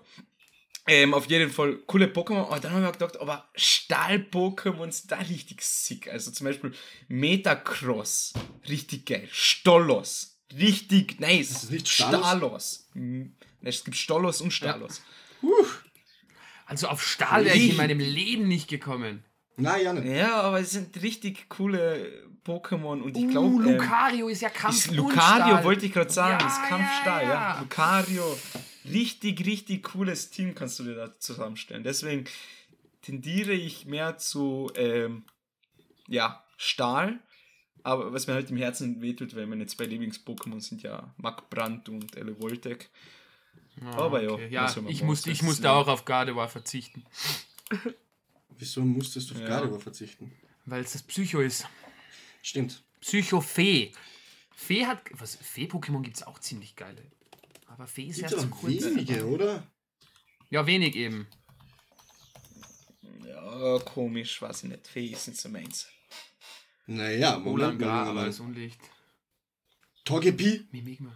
Ähm, auf jeden Fall coole Pokémon. Aber dann haben wir gedacht, aber Stahl-Pokémon ist da richtig sick. Also zum Beispiel Metacross, richtig geil. Stollos, richtig nice. Ist nicht Stalos? Stalos. Hm, Es gibt Stollos und Stalos. Also auf Stahl wäre ich in meinem Leben nicht gekommen. Nein, ja nicht. Ja. aber es sind richtig coole Pokémon und ich Uh, glaube. ähm, Lucario ist ja Kampf Ist und Lucario, wollte ich gerade sagen, Ja, ist Kampfstahl, ja, ja, ja. Lucario, richtig, richtig cooles Team kannst du dir da zusammenstellen. Deswegen tendiere ich mehr zu, ähm, ja, Stahl. Aber was mir halt im Herzen wehtut, weil meine zwei Lieblings-Pokémon sind ja Magbrand und Elevoltec. Ah, Aber ja, okay. ja man ich, musste, ich musste auch auf Gardevoir verzichten, Wieso musstest du auf Ja. Gardevoir verzichten? weil es das Psycho ist. Stimmt. Psycho-Fee. Fee hat. Was? Fee-Pokémon gibt es auch ziemlich geile. Aber Fee ist ja ja zu kurz. wenige, oder? Ja, wenig eben. Ja, komisch, weiß ich nicht. Fee ist nicht so meins. Naja, Moment Olangar, mal. aber mal. das Unlicht. Togepi? Mimigma.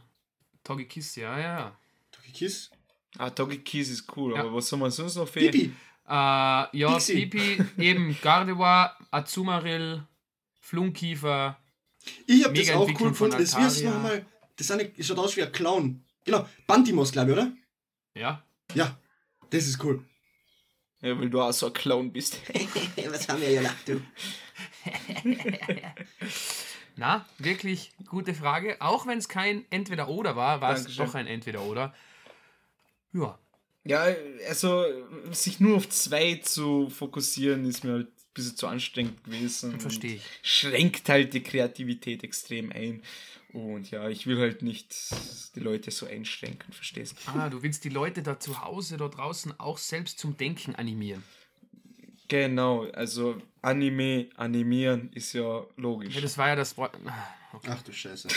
Togekiss, ja, ja, ja. Togekiss? Ah, Togekiss ist cool, Ja. aber was soll man sonst noch Fee? Pipi? Äh, ja, Pixie. Pipi, eben Gardevoir, Azumarill, Flunkiefer. Ich hab das auch cool gefunden. Das heißt Altaria. nochmal? Das eine, schaut aus wie ein Clown. Genau, Bantimos, glaube ich, oder? Ja. Ja, das ist cool. Ja, weil du auch so ein Clown bist. Was haben wir gedacht, du? Na, wirklich gute Frage. Auch wenn es kein Entweder-Oder war, war es doch ein Entweder-Oder. Ja. Ja, also sich nur auf zwei zu fokussieren, ist mir halt ein bisschen zu anstrengend gewesen. Verstehe ich. Schränkt halt die Kreativität extrem ein. Und ja, ich will halt nicht die Leute so einschränken, verstehst du? Ah, du willst die Leute da zu Hause, da draußen auch selbst zum Denken animieren. Genau, also Anime, animieren ist ja logisch. Ja, das war ja das Wort. Ah, okay. Ach du Scheiße.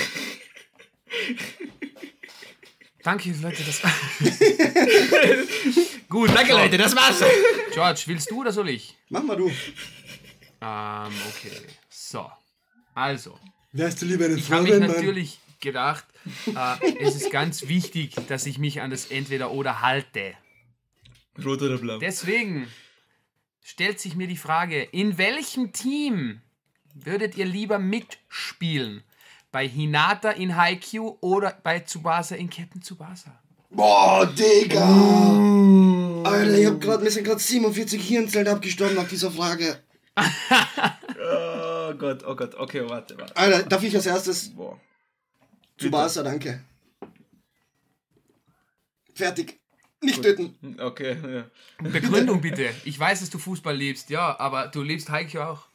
Danke, Leute, das. Gut, Danke Leute, das war's. George, willst du oder soll ich? Mach mal du. Ähm, okay. So. Also. Wärst du lieber eine Ich Frau, habe mich natürlich gedacht, äh, es ist ganz wichtig, dass ich mich an das Entweder-Oder halte. Rot oder blau? Deswegen stellt sich mir die Frage, in welchem Team würdet ihr lieber mitspielen? Bei Hinata in Haikyuu oder bei Tsubasa in Captain Tsubasa? Boah, Digga! Alter, ich hab grad, mir sind gerade 47 Hirnzellen abgestorben nach dieser Frage. Oh Gott, oh Gott, okay, warte, warte. Alter, darf ich als erstes Boah. zu Barca, danke. Fertig. Nicht töten. Okay, ja. Begründung bitte. Ich weiß, dass du Fußball liebst, ja, aber du liebst Haikyuu auch.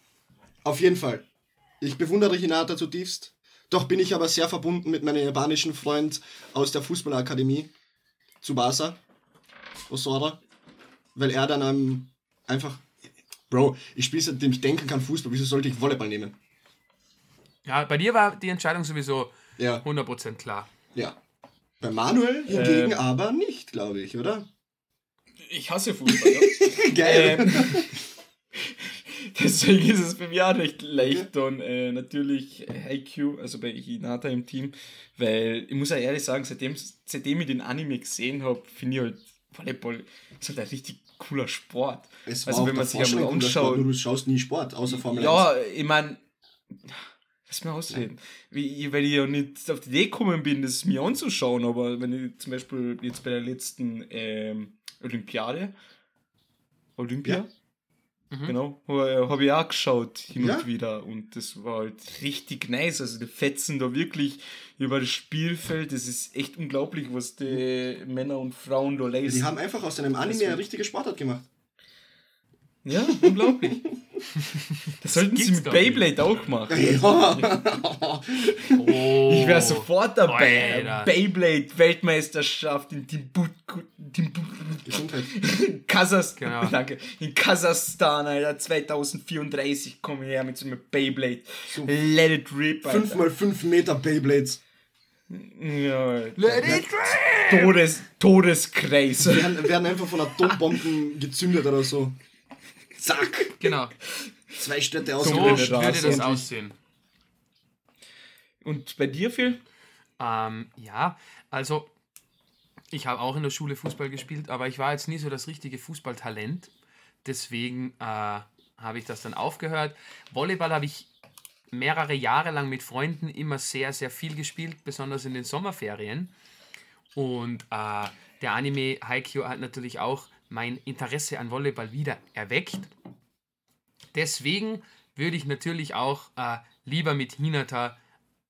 Auf jeden Fall. Ich bewundere Hinata zutiefst. Doch bin ich aber sehr verbunden mit meinem japanischen Freund aus der Fußballakademie, Tsubasa, Osora, weil er dann ähm, einfach, Bro, ich spiele seitdem ich denken kann Fußball, wieso sollte ich Volleyball nehmen? Ja, bei dir war die Entscheidung sowieso Ja, 100% klar. ja. Bei Manuel hingegen Ähm. aber nicht, glaube ich, oder? Ich hasse Fußball, ja. Geil. ähm, deswegen ist es bei mir auch recht leicht dann äh, natürlich Haikyuu, also bei Hinata im Team, weil ich muss ja ehrlich sagen, seitdem, seitdem ich den Anime gesehen habe, finde ich halt Volleyball ist halt ein richtig cooler Sport. Es also auch wenn man sich einmal nur du schaust nie Sport, außer Formel 1. ja, ich meine, lass mir ausreden. Wie, weil ich ja nicht auf die Idee gekommen bin, das mir anzuschauen, aber wenn ich zum Beispiel jetzt bei der letzten ähm, Olympiade, Olympia, genau, habe hab ich auch geschaut hin Ja? und wieder und das war halt richtig nice. Also die fetzen da wirklich über das Spielfeld, das ist echt unglaublich, was die Männer und Frauen da leisten. Die haben einfach aus einem Anime eine richtige Sportart gemacht. Ja, unglaublich. Das sollten sie mit Beyblade auch machen. Ja. Oh. Ich wäre sofort dabei. Alter. Beyblade Weltmeisterschaft in Timbuktu. Kasachstan. Genau. Danke. In Kasachstan, Alter, 2034 komme ich her mit so einem Beyblade. So Let it rip, Alter. 5 mal 5 Meter Beyblades. Ja. Let it rip! Todes, Todeskreis. Werden, werden einfach von Atombomben gezündet oder so. Zack. Genau. Zwei Städte So Dunkle ausgelöscht. würde das aussehen. Und bei dir, Phil? Ähm, ja, also ich habe auch in der Schule Fußball gespielt, aber ich war jetzt nie so das richtige Fußballtalent. Deswegen äh, habe ich das dann aufgehört. Volleyball habe ich mehrere Jahre lang mit Freunden immer sehr, sehr viel gespielt, besonders in den Sommerferien. Und äh, der Anime Haikyuu hat natürlich auch mein Interesse an Volleyball wieder erweckt. Deswegen würde ich natürlich auch äh, lieber mit Hinata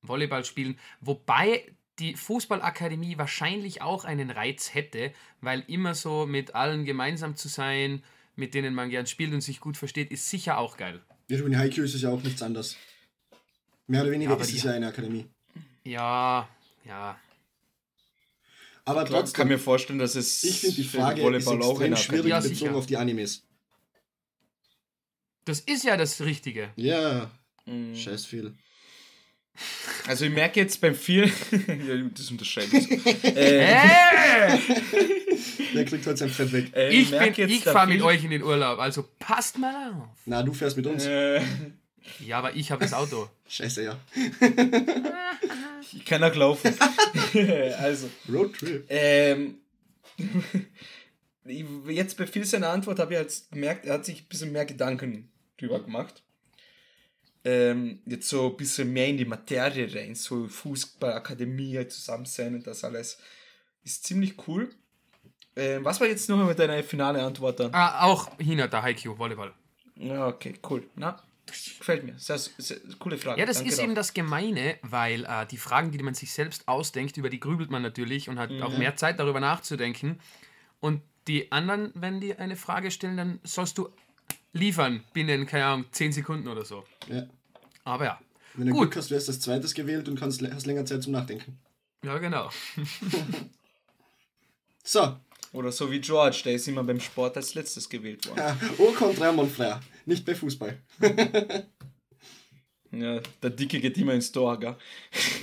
Volleyball spielen, wobei die Fußballakademie wahrscheinlich auch einen Reiz hätte, weil immer so mit allen gemeinsam zu sein, mit denen man gern spielt und sich gut versteht, ist sicher auch geil. Ja, du, in Haikyuu ist es ja auch nichts anderes. Mehr oder weniger Ja, ist es ja eine Akademie. Ja, ja. Aber Ich kann trotzdem, mir vorstellen, dass es ich finde die Frage ist Volleyball auch extrem eine schwierig Ja, bezogen auf die Animes. Das ist ja das Richtige. Ja, Mhm. scheiß viel. Also ich merke jetzt beim Phil, ja, das unterschreibe ich. so. äh, Der kriegt heute sein Fett weg. äh, ich ich der fahre mit euch in den Urlaub, also passt mal auf. Na, du fährst mit uns. Äh, Ja, aber ich habe das Auto. Scheiße, ja. ich kann auch laufen. also, Roadtrip. ähm, jetzt bei Phil seiner Antwort habe ich jetzt gemerkt, er hat sich ein bisschen mehr Gedanken drüber gemacht. Ähm, jetzt so ein bisschen mehr in die Materie rein, so Fußballakademie halt zusammen sein und das alles. Ist ziemlich cool. Ähm, was war jetzt nochmal deine finale Antwort dann? Ah, auch Hinata Haikyuu Volleyball. Ja, okay, cool. Na, gefällt mir. Sehr, sehr, coole Frage. Ja, das Danke ist dafür. eben das Gemeine, weil äh, die Fragen, die man sich selbst ausdenkt, über die grübelt man natürlich und hat auch mehr Zeit darüber nachzudenken. Und die anderen, wenn die eine Frage stellen, dann sollst du liefern binnen, keine Ahnung, 10 Sekunden oder so. Ja. Aber ja, Wenn du Gut. Hast, wirst du als zweites gewählt und kannst, hast länger Zeit zum Nachdenken. ja genau. So, Oder so wie George, der ist immer beim Sport als letztes gewählt worden. ja, au contraire, mon frère. Nicht bei Fußball. Ja, der Dicke geht immer ins Tor, gell?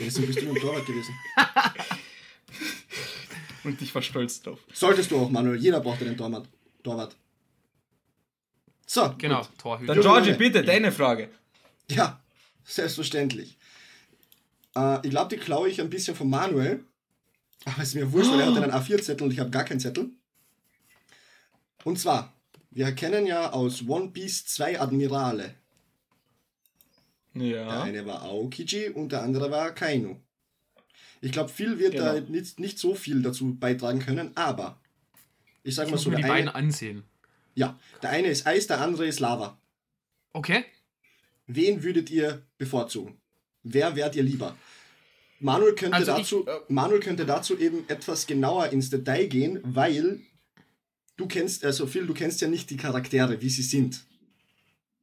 Deswegen bist du im Torwart gewesen. Und ich war stolz drauf. Solltest du auch, Manuel. Jeder braucht einen Torwart. Torwart. So, Genau, gut. Torhüter. Dann Georgie, Junge. bitte, deine Frage. Ja, selbstverständlich. Äh, ich glaube, die klaue ich ein bisschen von Manuel. Aber ist mir wurscht, weil er hat einen A4-Zettel und ich habe gar keinen Zettel. Und zwar, wir kennen ja aus One Piece zwei Admirale. Der Ja. eine war Aokiji und der andere war Kainu. Ich glaube, viel wird da Genau. nicht, nicht so viel dazu beitragen können, aber ich sag Ich mal so, mir die der beiden eine, ansehen. ja, der eine ist Eis, der andere ist Lava. Okay. Wen würdet ihr bevorzugen? Wer wärt ihr lieber? Manuel könnte, Also ich- dazu, Manuel könnte dazu eben etwas genauer ins Detail gehen, weil du kennst, also Phil, du kennst ja nicht die Charaktere, wie sie sind.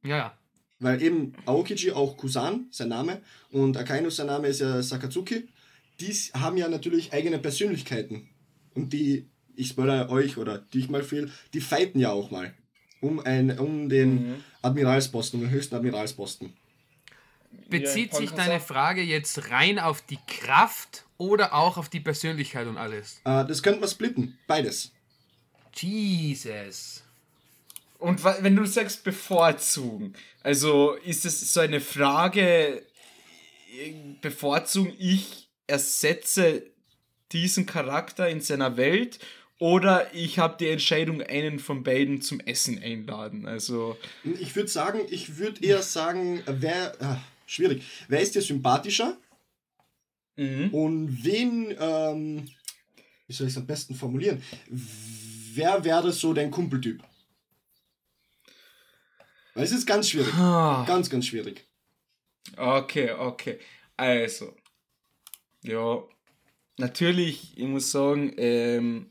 Ja, ja. Weil eben Aokiji, auch Kusan, sein Name, und Akainu, sein Name ist ja Sakatsuki, die haben ja natürlich eigene Persönlichkeiten. Und die, ich spoilere euch oder dich mal Phil, die fighten ja auch mal. Um, ein, um den Mhm. Admiralsposten, um den höchsten Admiralsposten. Bezieht sich deine Frage jetzt rein auf die Kraft oder auch auf die Persönlichkeit und alles? Äh, das könnte man splitten, beides. Jesus. Und wenn du sagst bevorzugen, also ist es so eine Frage, äh, bevorzugen ich ersetze diesen Charakter in seiner Welt oder ich habe die Entscheidung, einen von beiden zum Essen einladen. Also, Ich würde sagen, ich würde eher sagen, wer, ah, schwierig, wer ist dir sympathischer mhm. und wen, ähm, wie soll ich es am besten formulieren, wer wäre so dein Kumpeltyp? Weil es ist ganz schwierig, Ah, ganz, ganz schwierig. okay, okay. Also, ja, natürlich, ich muss sagen, ähm,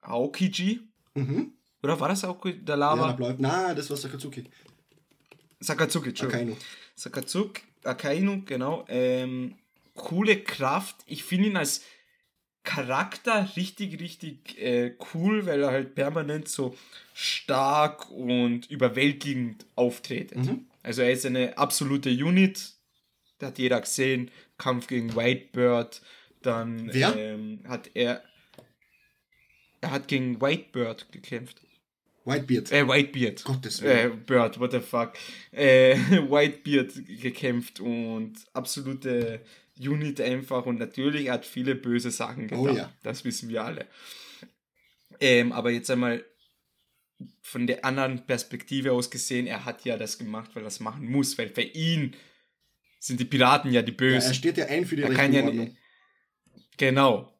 Aokiji, Mhm. oder war das auch der Ja, Lava? bleibt, na, das war Sakatsuki. Sakatsuki, Entschuldigung. Akainu. Sakatsuki, Akainu, genau. Ähm, coole Kraft. Ich finde ihn als Charakter richtig, richtig äh, cool, weil er halt permanent so stark und überwältigend auftretet. Mhm. Also er ist eine absolute Unit. Da hat jeder gesehen. Kampf gegen Whitebird. Dann Wer? Ähm, hat er. Er hat gegen Whitebird gekämpft. Whitebeard. Äh, Whitebeard. Gottes Äh, Willen. Bird, what the fuck. Äh, Whitebeard gekämpft und absolute Unit einfach und natürlich er hat viele böse Sachen Oh getan. ja. Das wissen wir alle. Ähm, aber jetzt einmal von der anderen Perspektive aus gesehen, er hat ja das gemacht, weil er das machen muss, weil für ihn sind die Piraten ja die Ja, Bösen. er steht ja ein für die Er rechte kann ja. Genau.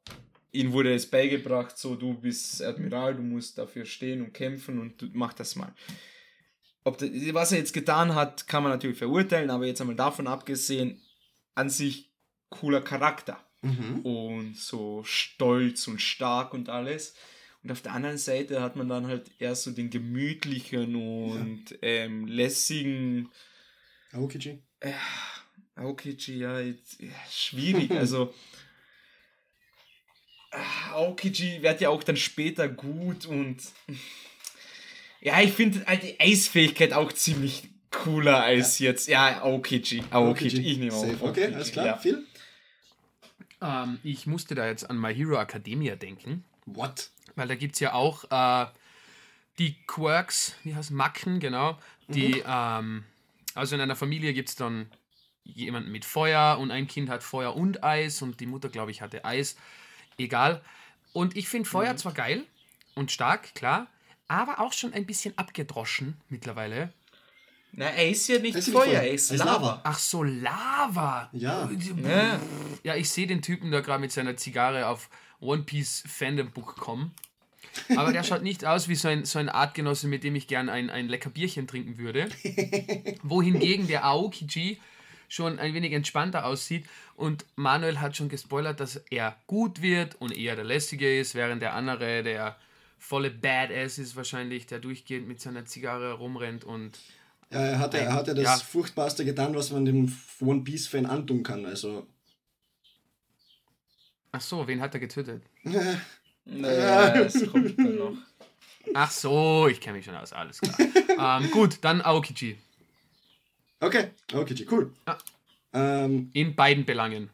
Ihm wurde es beigebracht, so du bist Admiral, du musst dafür stehen und kämpfen und mach das mal. Ob das, was er jetzt getan hat, kann man natürlich verurteilen, aber jetzt einmal davon abgesehen, an sich cooler Charakter Mhm. und so stolz und stark und alles. Und auf der anderen Seite hat man dann halt eher so den gemütlichen und ähm, lässigen Aokiji. Aokiji, ja, jetzt, ja schwierig. Also, Aokiji wird ja auch dann später gut und. Ja, ich finde halt die Eisfähigkeit auch ziemlich cooler als jetzt. Ja, Aokiji. Aokiji, ich nehme auch. Safe. Okay, Aokiji, alles klar. Ja. Phil? Ähm, ich musste da jetzt an My Hero Academia denken, What? weil da gibt es ja auch äh, die Quirks, wie heißt Macken, genau. Die, ähm, also in einer Familie gibt es dann jemanden mit Feuer und ein Kind hat Feuer und Eis und die Mutter, glaube ich, hatte Eis. Egal. Und ich finde Feuer zwar geil und stark, klar, aber auch schon ein bisschen abgedroschen mittlerweile. Na, er ist ja nicht ist Feuer, nicht Feuer, er er ist Lava. Lava. Ach so, Lava. Ja. Ja. Ja, ich sehe den Typen da gerade mit seiner Zigarre auf One Piece Fandom Book kommen. Aber der schaut nicht aus wie so ein, so ein Artgenosse, mit dem ich gern ein, ein lecker Bierchen trinken würde. Wohingegen der Aokiji schon ein wenig entspannter aussieht. Und Manuel hat schon gespoilert, dass er gut wird und eher der Lästige ist, während der andere der volle Badass ist wahrscheinlich, der durchgehend mit seiner Zigarre rumrennt und Ja, er hat, ja- er hat ja das Ja. Furchtbarste getan, was man dem One Piece-Fan antun kann. Also. Ach so, wen hat er getötet? Naja, es kommt dann noch. Ach so, ich kenne mich schon aus, alles klar. ähm, gut, dann Aokiji. Okay, okay, cool. Ja. Ähm, In beiden Belangen.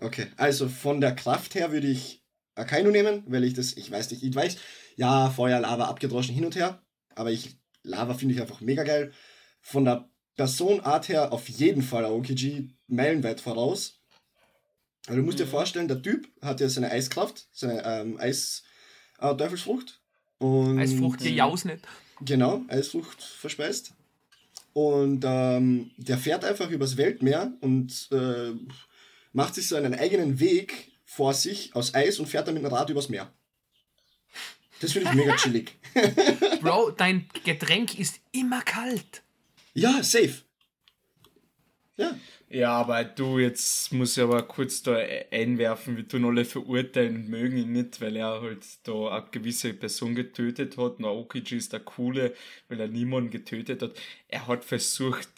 okay, also von der Kraft her würde ich Akainu nehmen, weil ich das, ich weiß nicht, ich weiß, ja, Feuer, Lava, abgedroschen hin und her, aber ich Lava finde ich einfach mega geil. Von der Personart her auf jeden Fall Aokiji meilenweit voraus. Also du musst dir vorstellen, der Typ hat ja seine Eiskraft, seine ähm, Eis äh, Eisfrucht gejaus nicht. Genau, Eisfrucht verspeist. Und ähm, der fährt einfach übers Weltmeer und äh, macht sich so einen eigenen Weg vor sich aus Eis und fährt dann mit dem Rad übers Meer. Das finde ich mega chillig. Bro, dein Getränk ist immer kalt. Ja, safe. Ja. Ja, aber du, jetzt muss ich aber kurz da einwerfen, wir tun alle verurteilen und mögen ihn nicht, weil er halt da eine gewisse Person getötet hat. Naokiji ist der Coole, weil er niemanden getötet hat. Er hat versucht,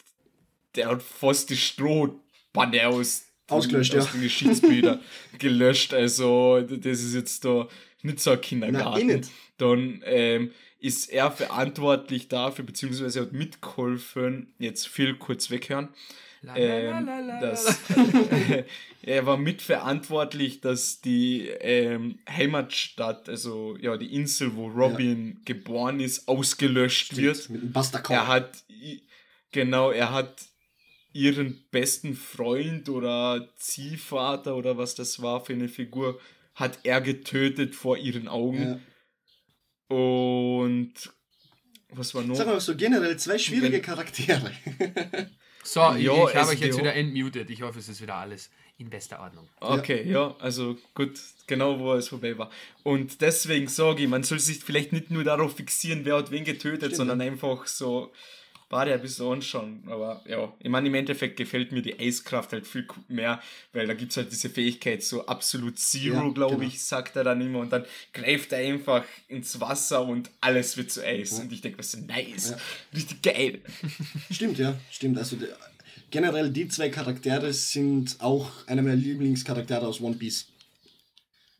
der hat fast die Strohbanne aus, Ausgelöscht, aus ja. den Geschichtsbüchern gelöscht. Also, das ist jetzt da nicht so ein Nein, eh Kindergarten. Dann ähm, ist er verantwortlich dafür, beziehungsweise hat mitgeholfen, jetzt viel kurz weghören, ähm, dass er war mitverantwortlich, dass die ähm, Heimatstadt, also ja die Insel, wo Robin geboren ist, ausgelöscht wird. Mit dem Bastard Er hat genau, er hat ihren besten Freund oder Ziehvater oder was das war für eine Figur, hat er getötet vor ihren Augen. Ja. Und was war noch? Sag mal so generell zwei schwierige Charaktere. So, ich, Ja, ich habe euch jetzt wieder entmutet. Ich hoffe, es ist wieder alles in bester Ordnung. Okay, ja. also gut, genau wo es vorbei war. Und deswegen sage ich, man soll sich vielleicht nicht nur darauf fixieren, wer hat wen getötet, Stimmt, sondern einfach so Bade ein bisschen anschauen. Aber ja, ich meine, im Endeffekt gefällt mir die Eiskraft halt viel mehr, weil da gibt es halt diese Fähigkeit, so absolut Zero, Ja, glaube genau. ich, sagt er dann immer. Und dann greift er einfach ins Wasser und alles wird zu Eis. Und ich denke, was ist nice, Ja. richtig geil. Stimmt, ja, stimmt. Also der, generell die zwei Charaktere sind auch einer meiner Lieblingscharaktere aus One Piece.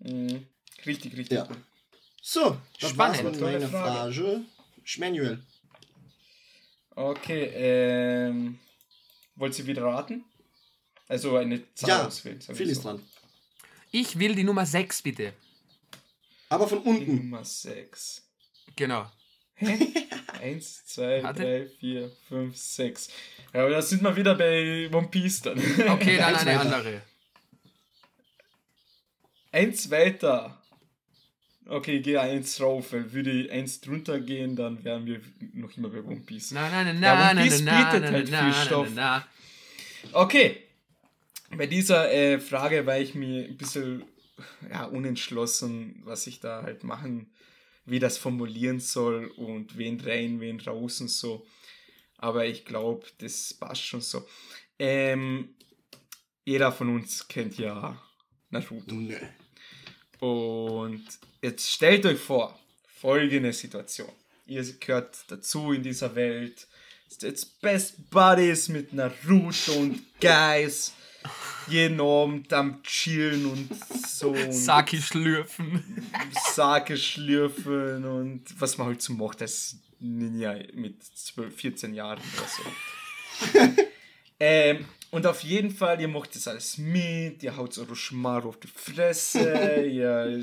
Mhm. Richtig, richtig. Ja. So, das Spannend. war's mit meiner Frage. Frage. Schmanuel. Okay, ähm. Wollt ihr wieder raten? Also eine Zahl Ja, auswählen. viel ist so. dran. Ich will die Nummer 6, bitte. Aber von Die unten. Nummer 6. Genau. Eins, zwei, Warte. drei, vier, fünf, sechs. Ja, aber da sind wir wieder bei One Piece dann. Okay, dann eine andere. eins weiter. Okay, ich gehe eins rauf, weil würde ich eins drunter gehen, dann wären wir noch immer bei One Piece. Na, na, na, Ja, na, One na, Piece na, bietet na, halt na, viel na, Stoff. na, Okay. Bei dieser äh, Frage war ich mir ein bisschen ja, unentschlossen, was ich da halt machen, wie das formulieren soll und wen rein, wen raus und so. Aber ich glaube, das passt schon so. Ähm, jeder von uns kennt ja Naruto. Nö. Und jetzt stellt euch vor, folgende Situation. Ihr gehört dazu in dieser Welt. Ist jetzt Best Buddies mit Naruto und Guys. Jeden Abend am Chillen und so. und Saki schlürfen. Sake schlürfen und was man halt so macht als Ninja mit 12, 14 Jahren oder so. ähm, und auf jeden Fall, ihr macht das alles mit, ihr haut Orochimaru auf die Fresse, ihr,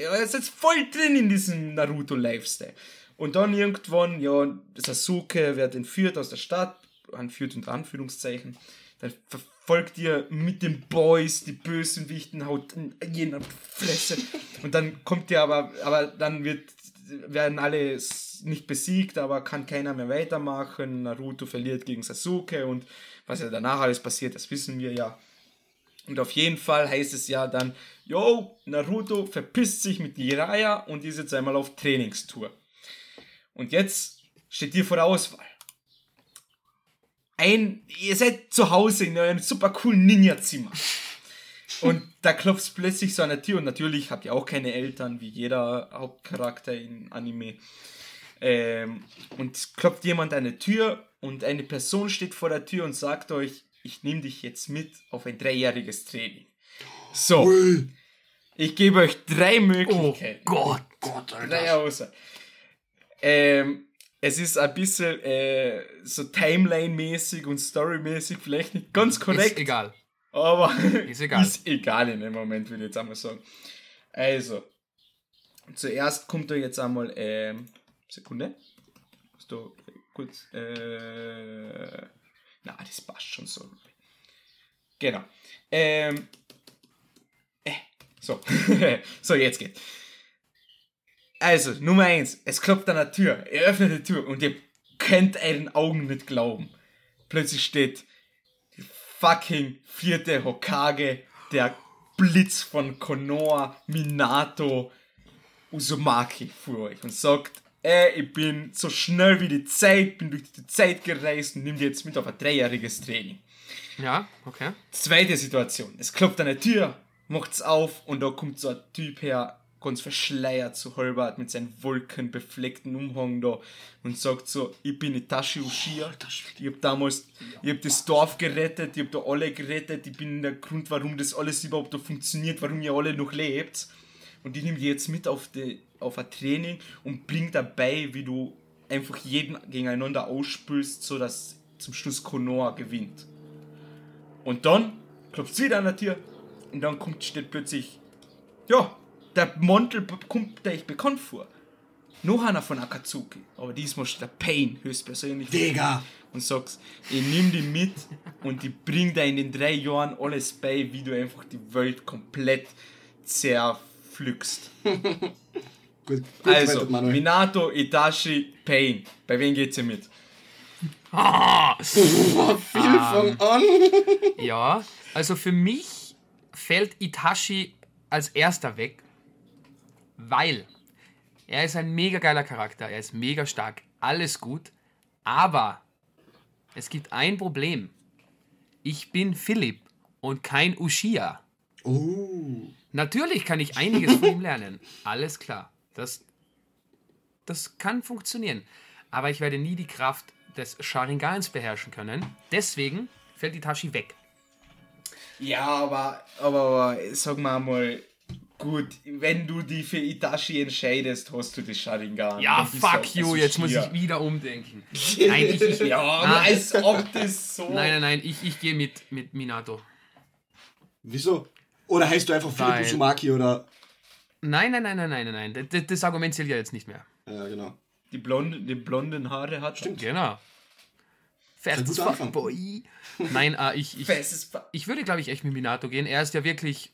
ihr seid voll drin in diesem Naruto-Lifestyle. Und dann irgendwann, ja, Sasuke wird entführt aus der Stadt, entführt unter Anführungszeichen. Dann verfolgt ihr mit den Boys die Bösewichten, haut jeden auf die Fresse. Und dann kommt ihr aber, aber dann wird, werden alle nicht besiegt, aber kann keiner mehr weitermachen. Naruto verliert gegen Sasuke und was ja danach alles passiert, das wissen wir ja. Und auf jeden Fall heißt es ja dann, yo, Naruto verpisst sich mit Jiraiya und ist jetzt einmal auf Trainingstour. Und jetzt steht ihr vor der Auswahl. Ein, ihr seid zu Hause in eurem super coolen Ninja-Zimmer. Und da klopft plötzlich so an der Tür und natürlich habt ihr auch keine Eltern, wie jeder Hauptcharakter in Anime. Ähm, und klopft jemand an die Tür und eine Person steht vor der Tür und sagt euch, ich nehme dich jetzt mit auf ein dreijähriges Training. So, ich gebe euch drei Oh Möglichkeiten. Gott. Gott, Drei Alter. Auswahl. Ähm, es ist ein bisschen äh, so Timeline-mäßig und Story-mäßig vielleicht nicht ganz korrekt. Ist egal. Aber Ist egal. ist egal in dem Moment, würde ich jetzt einmal sagen. Also, zuerst kommt da jetzt einmal, ähm, Sekunde. muss da kurz. Äh, na, das passt schon so. Genau. Ähm, äh, so. so, jetzt geht. Also, Nummer eins. Es klopft an der Tür. Er öffnet die Tür und ihr könnt euren Augen nicht glauben. Plötzlich steht fucking vierte Hokage, der Blitz von Konoha, Minato, Uzumaki vor euch und sagt, ey, ich bin so schnell wie die Zeit, bin durch die Zeit gereist und nimm dir jetzt mit auf ein dreijähriges Training. Ja, okay. Zweite Situation. Es klopft an der Tür, macht's auf und da kommt so ein Typ her, ganz verschleiert zu Holbert mit seinem wolkenbefleckten Umhang da und sagt so, ich bin Itachi Uchiha. Ich hab damals, ich hab das Dorf gerettet, ich hab da alle gerettet, ich bin der Grund, warum das alles überhaupt da funktioniert, warum ihr alle noch lebt. Und ich nehme die jetzt mit auf, die, auf ein Training und bring dabei, wie du einfach jeden gegeneinander ausspülst, so dass zum Schluss Konoha gewinnt. Und dann klopft es wieder an der Tür und dann kommt, steht plötzlich, ja, der Montel kommt der ich bekannt vor. Noch einer von Akatsuki, aber diesmal steht der Pain höchstpersönlich Digga! und sagst, ich nimm die mit und die bringt dir in den drei Jahren alles bei, wie du einfach die Welt komplett zerpflückst. Gut, gut Also, Manuel. Minato, Itachi, Pain. Bei wem geht's ihr mit? Ah, Boah, viel von an. ja, also für mich fällt Itachi als erster weg, weil er ist ein mega geiler Charakter, er ist mega stark, alles gut, aber es gibt ein Problem. Ich bin Philipp und kein Uchiha. Oh. Natürlich kann ich einiges von ihm lernen. Alles klar. Das, das kann funktionieren. Aber ich werde nie die Kraft des Sharingans beherrschen können. Deswegen fällt Itachi weg. Ja, aber, aber, aber sag mal mal, gut, wenn du die für Itachi entscheidest, hast du die Sharingan. Ja, fuck auch you, jetzt muss ich wieder umdenken. Nein, ich, ich, Ja, aber Ah. als ob das so. nein, nein, nein, ich, ich gehe mit, mit Minato. Wieso? Oder heißt du einfach Philipp Uzumaki oder. Nein, nein, nein, nein, nein, nein, nein. Das, das Argument zählt ja jetzt nicht mehr. Ja, genau. Die, blonde, die blonden Haare hat. Stimmt. Genau. Festes. Fuckboy. Nein, äh, ich, ich, ich würde, glaube ich, echt mit Minato gehen. Er ist ja wirklich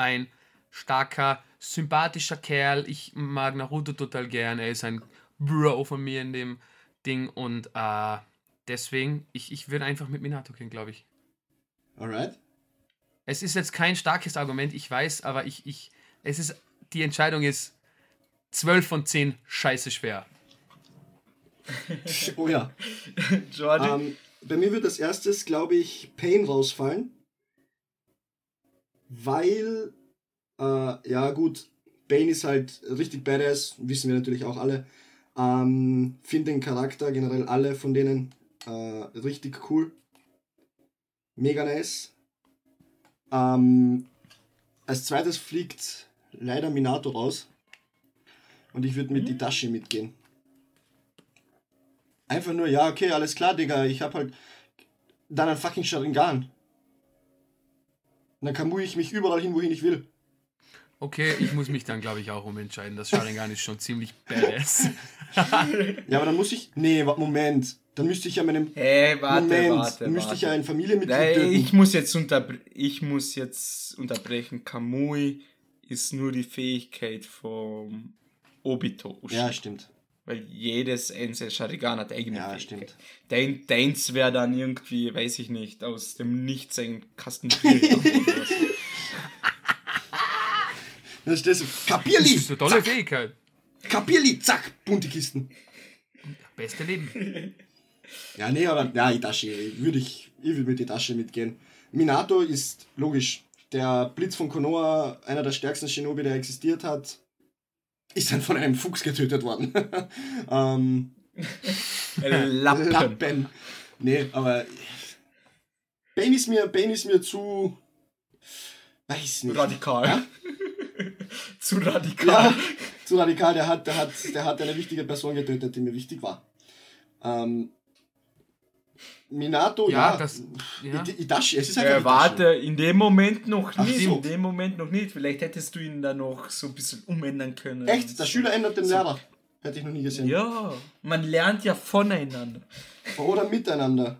ein starker, sympathischer Kerl. Ich mag Naruto total gern. Er ist ein Bro von mir in dem Ding. Und äh, deswegen, ich, ich würde einfach mit Minato gehen, glaube ich. Alright. Es ist jetzt kein starkes Argument, ich weiß, aber ich, ich, es ist, die Entscheidung ist 12 von 10 scheiße schwer. Oh ja. Jordi. Ähm, bei mir wird als erstes, glaube ich, Pain rausfallen. Weil, äh, ja gut, Bane ist halt richtig badass, wissen wir natürlich auch alle. Ähm, Finde den Charakter generell alle von denen äh, richtig cool. Mega nice. Ähm, als zweites fliegt leider Minato raus. Und ich würde mit Itachi mitgehen. Einfach nur, ja, okay, alles klar, Digga, ich hab halt dann ein fucking Sharingan. Und dann kamui ich mich überall hin, wohin ich will. Okay, ich muss mich dann, glaube ich, auch umentscheiden. Das Sharingan ist schon ziemlich badass. Ja, aber dann muss ich. Nee, Moment. Dann müsste ich ja meinem. hey, warte, Moment. warte, dann müsste warte. ich ja ein Familienmitglied Nein, töten. ich muss jetzt unterbre ich muss jetzt unterbrechen. Kamui ist nur die Fähigkeit vom Obito. Ja, stimmt. Weil jedes einzelne Sharingan hat eigene Ja, Fähigkeit. stimmt. Dein, deins wäre dann irgendwie, weiß ich nicht, aus dem Nichts ein Kasten Bier oder so. Dann Das Kapierli! ist eine tolle Fähigkeit. Kapierli! Zack! Bunte Kisten. Beste Leben. Ja, nee, aber. Ja, Itachi. Würde ich. Ich würde mit Itachi mitgehen. Minato ist logisch. Der Blitz von Konoha, einer der stärksten Shinobi, der existiert hat, ist dann von einem Fuchs getötet worden. ähm, Lappen. Lappen. Nee, aber. Bane ist mir, Bane ist mir zu. Weiß nicht. Radikal. Zu radikal. Ja, zu radikal. Der hat, der, hat, der hat eine wichtige Person getötet, die mir wichtig war. Ähm, Minato, Ja, ja. das- ja. Itachi, es ist einfach Äh, warte, in dem Moment noch Ach nicht. so. In dem Moment noch nicht. Vielleicht hättest du ihn da noch so ein bisschen umändern können. Echt? Der Schüler ändert den So. Lehrer. Hätte ich noch nie gesehen. Ja, man lernt ja voneinander. Oder miteinander.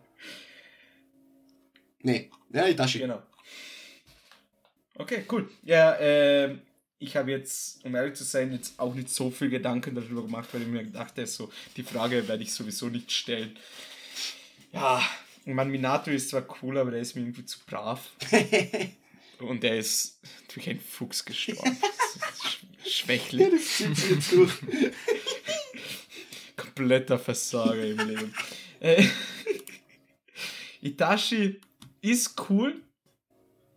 Nee, ja, Itachi. Genau. Okay, cool. Ja, ähm, ich habe jetzt, um ehrlich zu sein, jetzt auch nicht so viel Gedanken darüber gemacht, weil ich mir dachte, so, die Frage werde ich sowieso nicht stellen. Ja, ich meine, Minato ist zwar cool, aber der ist mir irgendwie zu brav. Und der ist durch einen Fuchs gestorben. Schwächling. Das zieht sich jetzt durch. kompletter Versager im Leben. Äh, Itachi ist cool,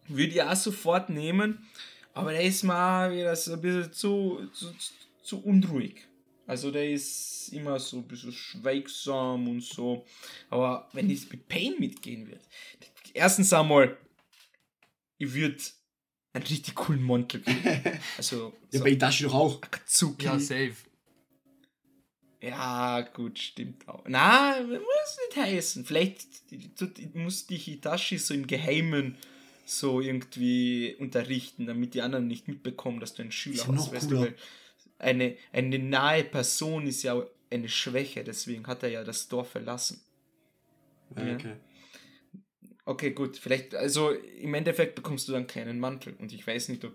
würde ich auch sofort nehmen, aber der ist mal wieder so ein bisschen zu, zu, zu unruhig. Also der ist immer so ein bisschen schweigsam und so. Aber wenn ich mit Pain mitgehen würde, erstens einmal, ich würde einen richtig coolen Mantel kriegen. Also Ja, so bei Itachi doch auch. Akatsuki. Ja, safe. Ja, gut, stimmt auch. Na, muss nicht heißen. Vielleicht muss die Hitachi so im Geheimen so irgendwie unterrichten, damit die anderen nicht mitbekommen, dass du ein Schüler hast. noch Weißt du, weil eine, eine nahe Person ist ja eine Schwäche, deswegen hat er ja das Dorf verlassen. Ja, Ja. okay. Okay, gut, vielleicht, also im Endeffekt bekommst du dann keinen Mantel und ich weiß nicht, ob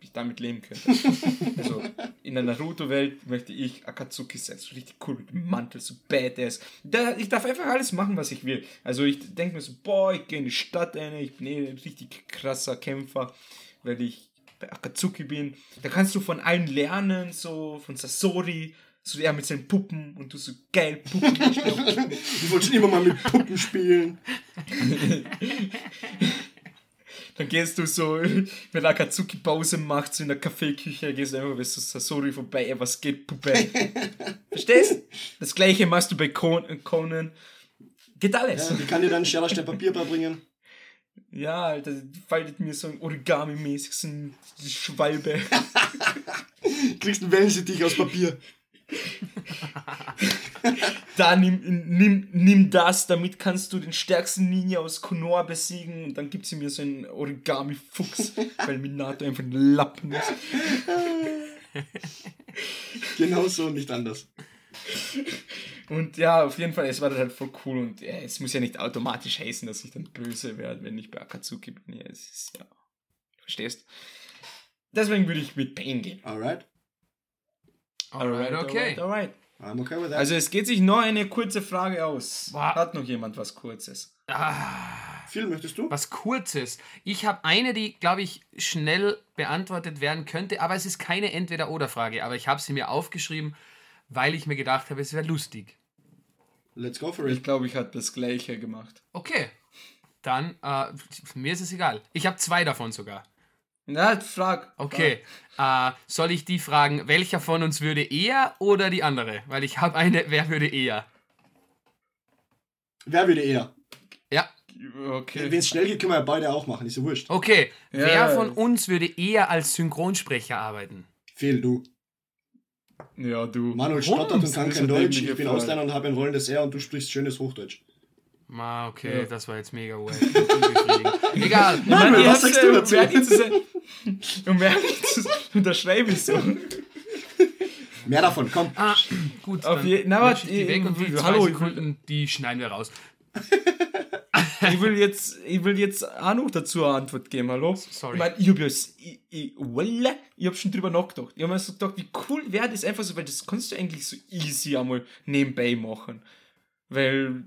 ich damit leben könnte. also in der Naruto-Welt möchte ich Akatsuki sein, so richtig cool mit dem Mantel, so badass. Da, ich darf einfach alles machen, was ich will. Also ich denke mir so, boah, ich gehe in die Stadt rein, ich bin eh ein richtig krasser Kämpfer, weil ich bei Akatsuki bin. Da kannst du von allen lernen, so von Sasori, so er mit seinen Puppen und du so geil Puppen. Ich wollte schon immer mal mit Puppen spielen. Dann gehst du so, wenn Akatsuki Pause macht, so in der Kaffeeküche, gehst du einfach bei so Sasori vorbei, ey, was geht, Puppe? Verstehst? Das gleiche machst du bei Con- Conan. Geht alles. Ja, die kann dir dann Schere, Papier beibringen. Ja, Alter, faltet mir so ein Origami-mäßig, so eine Schwalbe. Kriegst einen Wellensittich aus Papier. Da nimm, nimm, nimm das, damit kannst du den stärksten Ninja aus Konoha besiegen und dann gibt sie mir so einen Origami-Fuchs, weil Minato einfach ein Lappen ist. Genau so nicht anders. Und ja, auf jeden Fall, es war dann halt voll cool und ja, es muss ja nicht automatisch heißen, dass ich dann böse werde, wenn ich bei Akatsuki bin. Ja, es ist ja. Verstehst? Deswegen würde ich mit Pain gehen. Alright. Alright, okay. Alright, alright. I'm okay with that. Also es geht sich noch eine kurze Frage aus. Wow. Hat noch jemand was Kurzes? Ah, Phil, möchtest du? was Kurzes. Ich habe eine, die, glaube ich, schnell beantwortet werden könnte, aber es ist keine Entweder-Oder-Frage. Aber ich habe sie mir aufgeschrieben, weil ich mir gedacht habe, es wäre lustig. Let's go for Ich it. glaube, ich habe das gleiche gemacht. Okay. Dann, äh, mir ist es egal. Ich habe zwei davon sogar. Na, frag. Okay. Äh, soll ich die fragen, welcher von uns würde eher oder die andere? Weil ich habe eine, wer würde eher? Wer würde eher? Ja, Okay. Wenn es schnell geht, können wir ja beide auch machen. Ist ja wurscht. okay. Ja. Wer von uns würde eher als Synchronsprecher arbeiten? Phil, du. Ja, du. Manuel stottert und kann kein Deutsch. Ich bin. Ausländer und habe ein rollendes R und du sprichst schönes Hochdeutsch. Ah, okay, Ja. das war jetzt mega weird. Unbefriedigend. Egal. Manuel, ihr was sagst du äh, dazu? Um ehrlich zu sein, unterschreibe ich so. Mehr davon, komm. Ah, gut. Auf dann je- na, die weg und die äh, zwei hallo, Sekunden, die schneiden wir raus. Ich will jetzt, ich will jetzt auch noch dazu eine Antwort geben, hallo? Sorry. Ich meine, ich hab jetzt, ich, ich, Walla, ich hab schon drüber nachgedacht. Ich hab mir so gedacht, wie cool wäre das einfach so, weil das kannst du eigentlich so easy einmal nebenbei machen. Weil,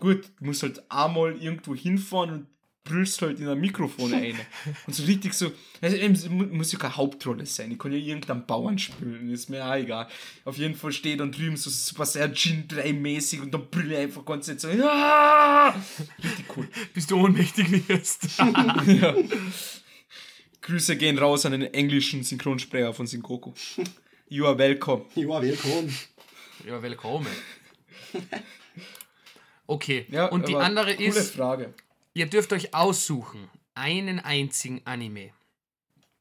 gut, du musst halt einmal irgendwo hinfahren und brüllst halt in ein Mikrofon rein. Und so richtig so, also eben, muss ja keine Hauptrolle sein. Ich kann ja irgendeinen Bauern spielen, ist mir auch egal. Auf jeden Fall steht dann drüben so Super Saiyajin 3 mäßig und dann brülle ich einfach ganz so, ja! Richtig cool. Bis du ohnmächtig wirst. Ja. Grüße gehen raus an den englischen Synchronsprecher von Syncoco. You are welcome. Ja, willkommen. ja, willkommen. Okay, Ja, und die andere coole ist, Frage. Ihr dürft euch aussuchen, einen einzigen Anime.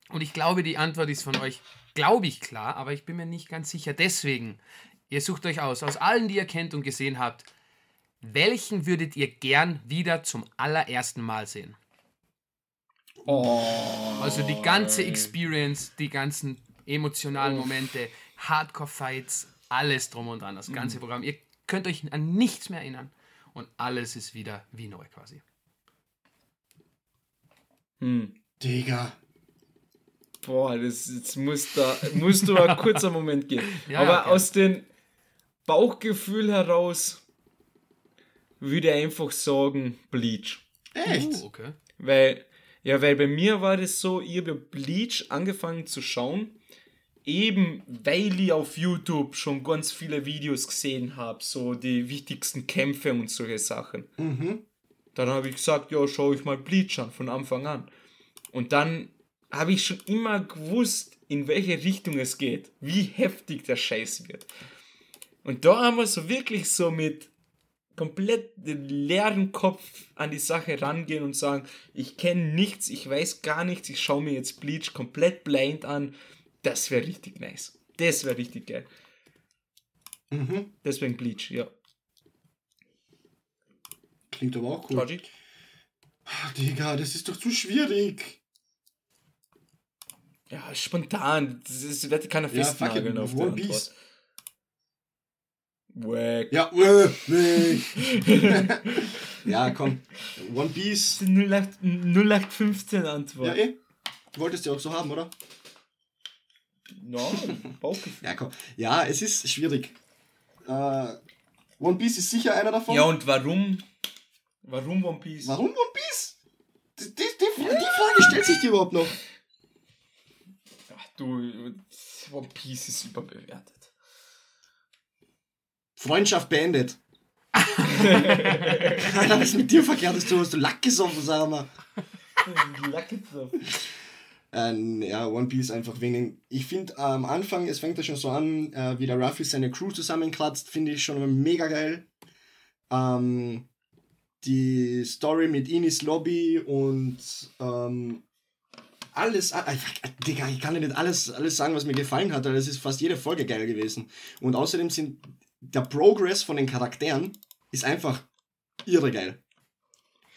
Und ich glaube, die Antwort ist von euch, glaube ich, klar, aber ich bin mir nicht ganz sicher. Deswegen, ihr sucht euch aus, aus allen, die ihr kennt und gesehen habt, welchen würdet ihr gern wieder zum allerersten Mal sehen? Oh. Also die ganze Experience, die ganzen emotionalen Momente, Hardcore-Fights, alles drum und dran, das ganze Programm. Ihr könnt euch an nichts mehr erinnern und alles ist wieder wie neu quasi. Hm. Digga. Boah, das jetzt muss da musst du ein kurzer Moment gehen. Ja, Aber okay. aus dem Bauchgefühl heraus würde ich einfach sagen Bleach. Echt? Uh, okay. Weil, ja, weil bei mir war das so, ich habe Bleach angefangen zu schauen, eben weil ich auf YouTube schon ganz viele Videos gesehen habe, so die wichtigsten Kämpfe und solche Sachen. Mhm. Dann habe ich gesagt, ja, schau ich mal Bleach an, von Anfang an. Und dann habe ich schon immer gewusst, in welche Richtung es geht, wie heftig der Scheiß wird. Und da haben wir so wirklich so mit komplett leeren Kopf an die Sache rangehen und sagen, ich kenne nichts, ich weiß gar nichts, ich schaue mir jetzt Bleach komplett blind an. Das wäre richtig nice. Das wäre richtig geil. Mhm. Deswegen Bleach, ja. Klingt aber auch cool. Ah, Digga, das ist doch zu schwierig. Ja, spontan. Das ist, wird keiner Ja, fuck festnageln it, auf One der Piece. Wack. Ja, ja, komm. One Piece. 08, 0815 Antwort. Ja, eh. Du wolltest ja auch so haben, oder? Ja, Bauchgefühl. Ja, komm. Ja, es ist schwierig. Äh, One Piece ist sicher einer davon. Ja, und warum? Warum One Piece? Warum One Piece? Die, die, die, die Frage stellt sich dir überhaupt noch. Ach du, One Piece ist überbewertet. Freundschaft beendet. Alter, was ist mit dir verkehrt? Hast du, hast du Lack gesoffen, sag mal. Lucky drauf. Ähm, ja, One Piece einfach wegen. Ich finde am Anfang, es fängt ja schon so an, äh, wie der Ruffy seine Crew zusammenkratzt, finde ich schon mega geil. Ähm, die Story mit Inis Lobby und ähm, alles, ah, Digga, ich kann dir nicht alles, alles sagen, was mir gefallen hat, weil es ist fast jede Folge geil gewesen. Und außerdem sind der Progress von den Charakteren ist einfach irre geil.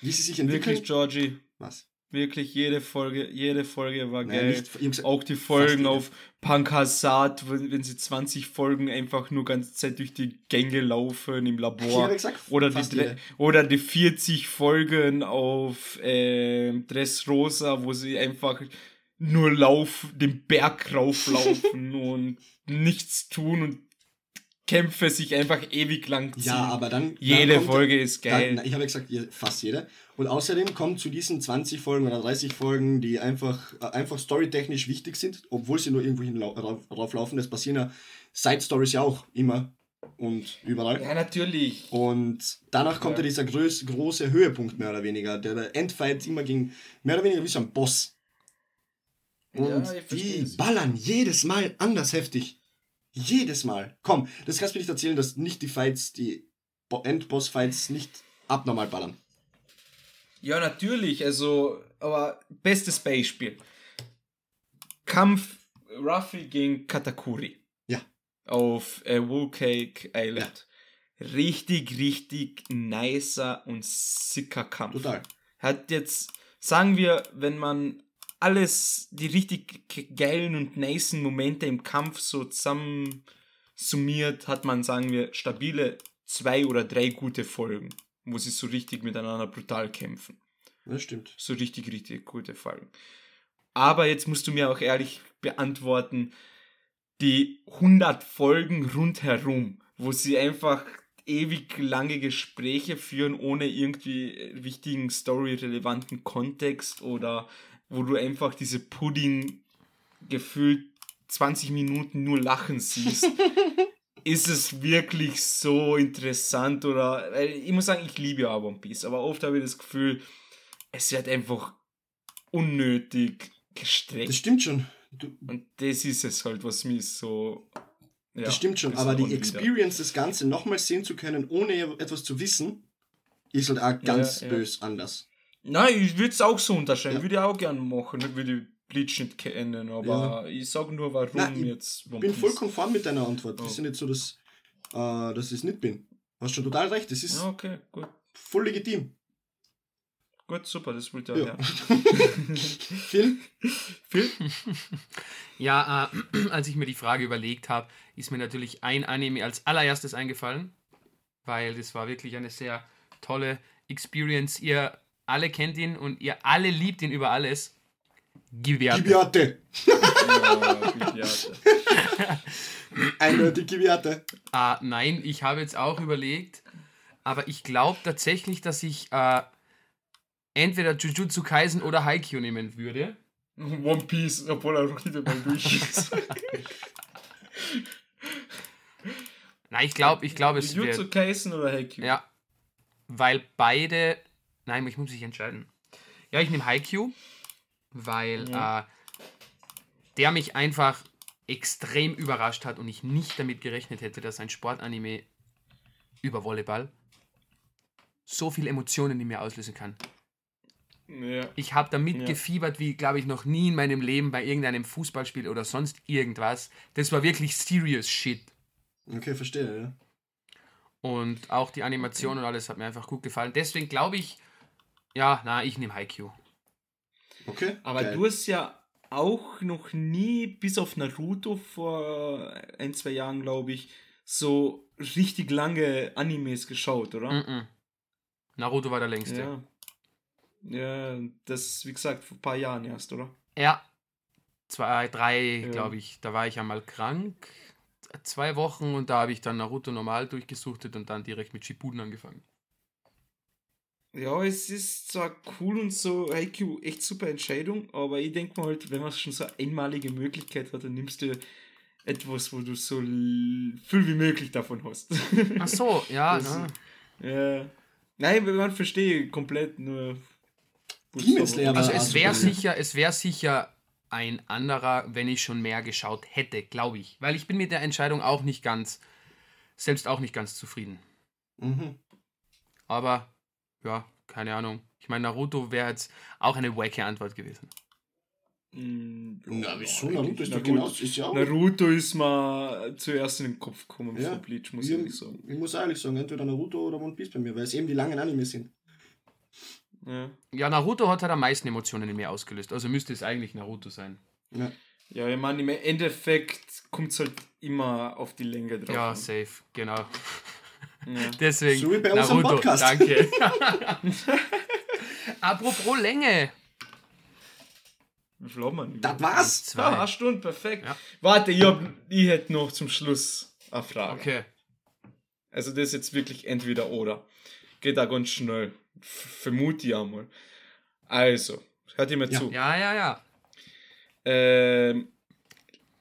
Wie sie sich entwickeln. Wirklich, Georgie. Was? Wirklich, jede Folge, jede Folge war Nein, geil. nicht, Auch die Folgen auf Pankasat, wenn wenn sie 20 Folgen einfach nur ganze Zeit durch die Gänge laufen im Labor. gesagt, Oder die, jede. oder die 40 Folgen auf ähm, Dressrosa, wo sie einfach nur lauf, den Berg rauflaufen und nichts tun und Kämpfe sich einfach ewig lang ziehen. Ja, aber dann. Jede dann kommt- Folge ist geil. Dann, ich habe ja gesagt, fast jede. Und außerdem kommt zu diesen 20 Folgen oder 30 Folgen, die einfach, äh, einfach storytechnisch wichtig sind, obwohl sie nur irgendwo hin lau- rauf- rauflaufen. Das passieren ja Side-Stories ja auch immer und überall. ja, natürlich. Und danach kommt ja, Ja. dieser größ, große Höhepunkt, mehr oder weniger. Der, der Endfight immer ging mehr oder weniger wie so ein Boss. Und Ja, die ballern jedes Mal anders heftig. Jedes Mal. Komm, das kannst du mir nicht erzählen, dass nicht die Fights, die Bo- Endboss-Fights nicht abnormal ballern. Ja, natürlich. Also, aber bestes Beispiel. Kampf Ruffy gegen Katakuri. Ja. Auf äh, Woolcake Island. Richtig, richtig nicer und sicker Kampf. Total. Hat jetzt, sagen wir, wenn man alles, die richtig ge- geilen und nicen Momente im Kampf so zusammen summiert, hat man, sagen wir, stabile zwei oder drei gute Folgen, wo sie so richtig miteinander brutal kämpfen. Das stimmt. So richtig, richtig gute Folgen. Aber jetzt musst du mir auch ehrlich beantworten, die 100 Folgen rundherum, wo sie einfach ewig lange Gespräche führen, ohne irgendwie wichtigen story-relevanten Kontext oder wo du einfach diese Pudding gefühlt 20 Minuten nur lachen siehst. ist es wirklich so interessant oder ich muss sagen, ich liebe ja One Piece, aber oft habe ich das Gefühl, es wird einfach unnötig gestreckt. Das stimmt schon. Du, Und das ist es halt, was mich so. Ja, das stimmt schon, aber die. Experience, das Ganze nochmal sehen zu können, ohne etwas zu wissen, ist halt auch ganz ja. bös anders. Nein, ich würde es auch so unterscheiden. Ja. Würde ich auch gerne machen. Würde Bleach nicht kennen, aber ich sage nur, warum Na, ich jetzt. Ich bin voll konform mit deiner Antwort. Oh. Das ist ja nicht so, dass, äh, dass ich es nicht bin. Du hast schon total recht. Das ist Ja, okay, gut. voll legitim. Gut, super, das wollte Ja. ja. ja. Phil? Phil? Ja, äh, als ich mir die Frage überlegt habe, ist mir natürlich ein Anime als allererstes eingefallen, weil das war wirklich eine sehr tolle Experience. Ihr alle kennt ihn und ihr alle liebt ihn über alles. Giviate. Gibiate. Eindeutig Gibiate. Ah, nein, ich habe jetzt auch überlegt, aber ich glaube tatsächlich, dass ich äh, entweder Jujutsu Kaisen oder Haikyuu nehmen würde. One Piece, obwohl er noch nicht einmal durch ist. Nein, ich glaube, ich glaube, es Jujutsu wird. Kaisen oder Haikyuu? Ja, weil beide. Nein, ich muss mich entscheiden. Ja, ich nehme Haikyuu, weil Ja. äh, der mich einfach extrem überrascht hat und ich nicht damit gerechnet hätte, dass ein Sportanime über Volleyball so viele Emotionen in mir auslösen kann. Ja. Ich habe damit Ja. gefiebert, wie, glaube ich, noch nie in meinem Leben bei irgendeinem Fußballspiel oder sonst irgendwas. Das war wirklich serious shit. Okay, verstehe, ja. Und auch die Animation und alles hat mir einfach gut gefallen. Deswegen glaube ich, ja, na, ich nehme Haikyuu. Okay. Aber geil. du hast ja auch noch nie, bis auf Naruto vor ein, zwei Jahren, glaube ich, so richtig lange Animes geschaut, oder? Mm-mm. Naruto war der längste. Ja. Ja, das, wie gesagt, vor ein paar Jahren erst, oder? Ja. Zwei, drei, Ja. glaube ich. Da war ich einmal krank. Zwei Wochen und da habe ich dann Naruto normal durchgesuchtet und dann direkt mit Shippuden angefangen. Ja, es ist zwar cool und so, Haikyuu, echt super Entscheidung, aber ich denke mal halt, wenn man schon so eine einmalige Möglichkeit hat, dann nimmst du etwas, wo du so viel wie möglich davon hast. Ach so, ja. Das- na. ja. Nein, man verstehe komplett nur. Also es wäre sicher, es wäre sicher ein anderer, wenn ich schon mehr geschaut hätte, glaube ich. Weil ich bin mit der Entscheidung auch nicht ganz, selbst auch nicht ganz zufrieden. Mhm. Aber, ja, keine Ahnung. Ich meine, Naruto wäre jetzt auch eine wacke Antwort gewesen. Mm, Na, wieso? Naruto ist doch Naruto- genau, ist ja auch. Naruto ist mir zuerst in den Kopf gekommen Ja. von Bleach, muss Ich, ich ehrlich sagen. ich muss ehrlich sagen, entweder Naruto oder One Piece bei mir, weil es eben die langen Animes sind. Ja. Ja, Naruto hat halt am meisten Emotionen in mir ausgelöst. Also müsste es eigentlich Naruto sein. Ja. ja, ich meine, im Endeffekt kommt es halt immer auf die Länge drauf. Ja, an. safe, genau. Ja. Deswegen So wie bei unserem Naruto, Podcast. danke. Apropos Länge. Das war's? Zwei. Ja, eine Stunde, perfekt. Ja. Warte, ich, hab, ich hätte noch zum Schluss eine Frage. Okay. Also das ist jetzt wirklich entweder oder. Geht da ganz schnell. Vermute ich einmal. Also, hört ihr mir Ja. zu. Ja, ja, ja. Ähm,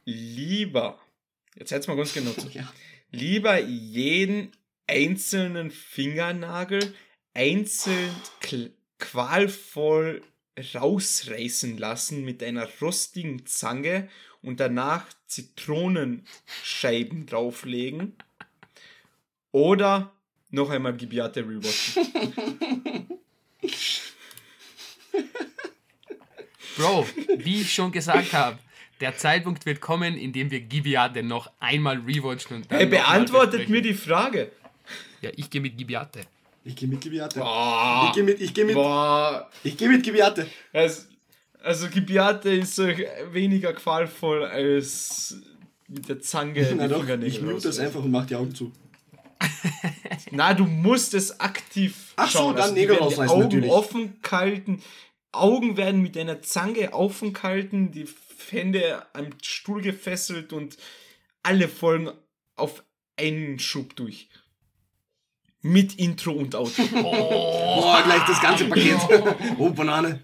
lieber, jetzt hört's mal ganz genau zu. Ja. Lieber jeden einzelnen Fingernagel einzeln qualvoll rausreißen lassen mit einer rostigen Zange und danach Zitronenscheiben drauflegen. Oder noch einmal Gibiate rewatchen. Bro, wie ich schon gesagt habe, der Zeitpunkt wird kommen, in dem wir Gibiate noch einmal rewatchen und dann Hey, beantwortet mir die Frage. Ja, ich gehe mit Gibiate. Ich gehe mit Gibiate. Boah. Ich gehe mit, ich gehe mit, Boah. ich gehe mit Gibiate. Also, also Gibiate ist weniger qualvoll als mit der Zange Na doch, ich mute das einfach und mach die Augen zu. Na, du musst es aktiv Ach so, schauen. dann also, Nägel rausreißen, Augen natürlich. offen gehalten. Augen werden mit einer Zange offen gehalten, die Hände am Stuhl gefesselt und alle Folgen auf einen Schub durch. Mit Intro und Outro. Boah, gleich das ganze Paket. Oh, Banane.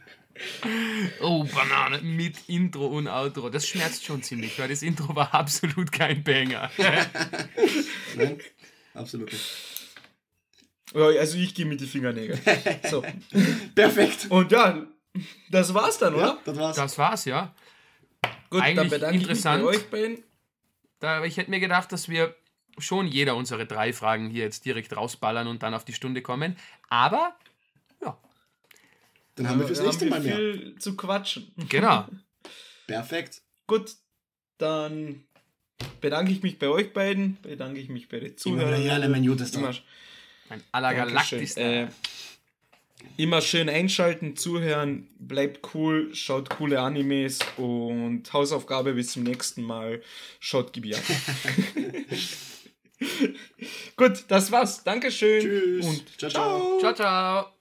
Oh, Banane mit Intro und Outro. Das schmerzt schon ziemlich, weil das Intro war absolut kein Banger. Nein, absolut nicht. Ja, also ich gehe mit den Fingernägeln. So. Perfekt. Und ja, das war's dann, oder? Ja, das war's. Das war's, ja. Gut, dann Eigentlich bedanke interessant. ich mich bei euch beiden. Da, ich hätte mir gedacht, dass wir schon jeder unsere drei Fragen hier jetzt direkt rausballern und dann auf die Stunde kommen. Aber, ja, Dann haben wir fürs nächste Mal mehr. viel zu quatschen. genau. Perfekt. Gut, dann bedanke ich mich bei euch beiden, bedanke ich mich bei den Immer Zuhörern. gerne, mein Gutes Immer- da. Ein allergalaktisch. Dankeschön. Äh, Immer schön einschalten, zuhören, bleibt cool, schaut coole Animes und Hausaufgabe bis zum nächsten Mal. Schaut Gebiat. Gut, das war's. Dankeschön. Tschüss. Und ciao, ciao. Ciao, ciao.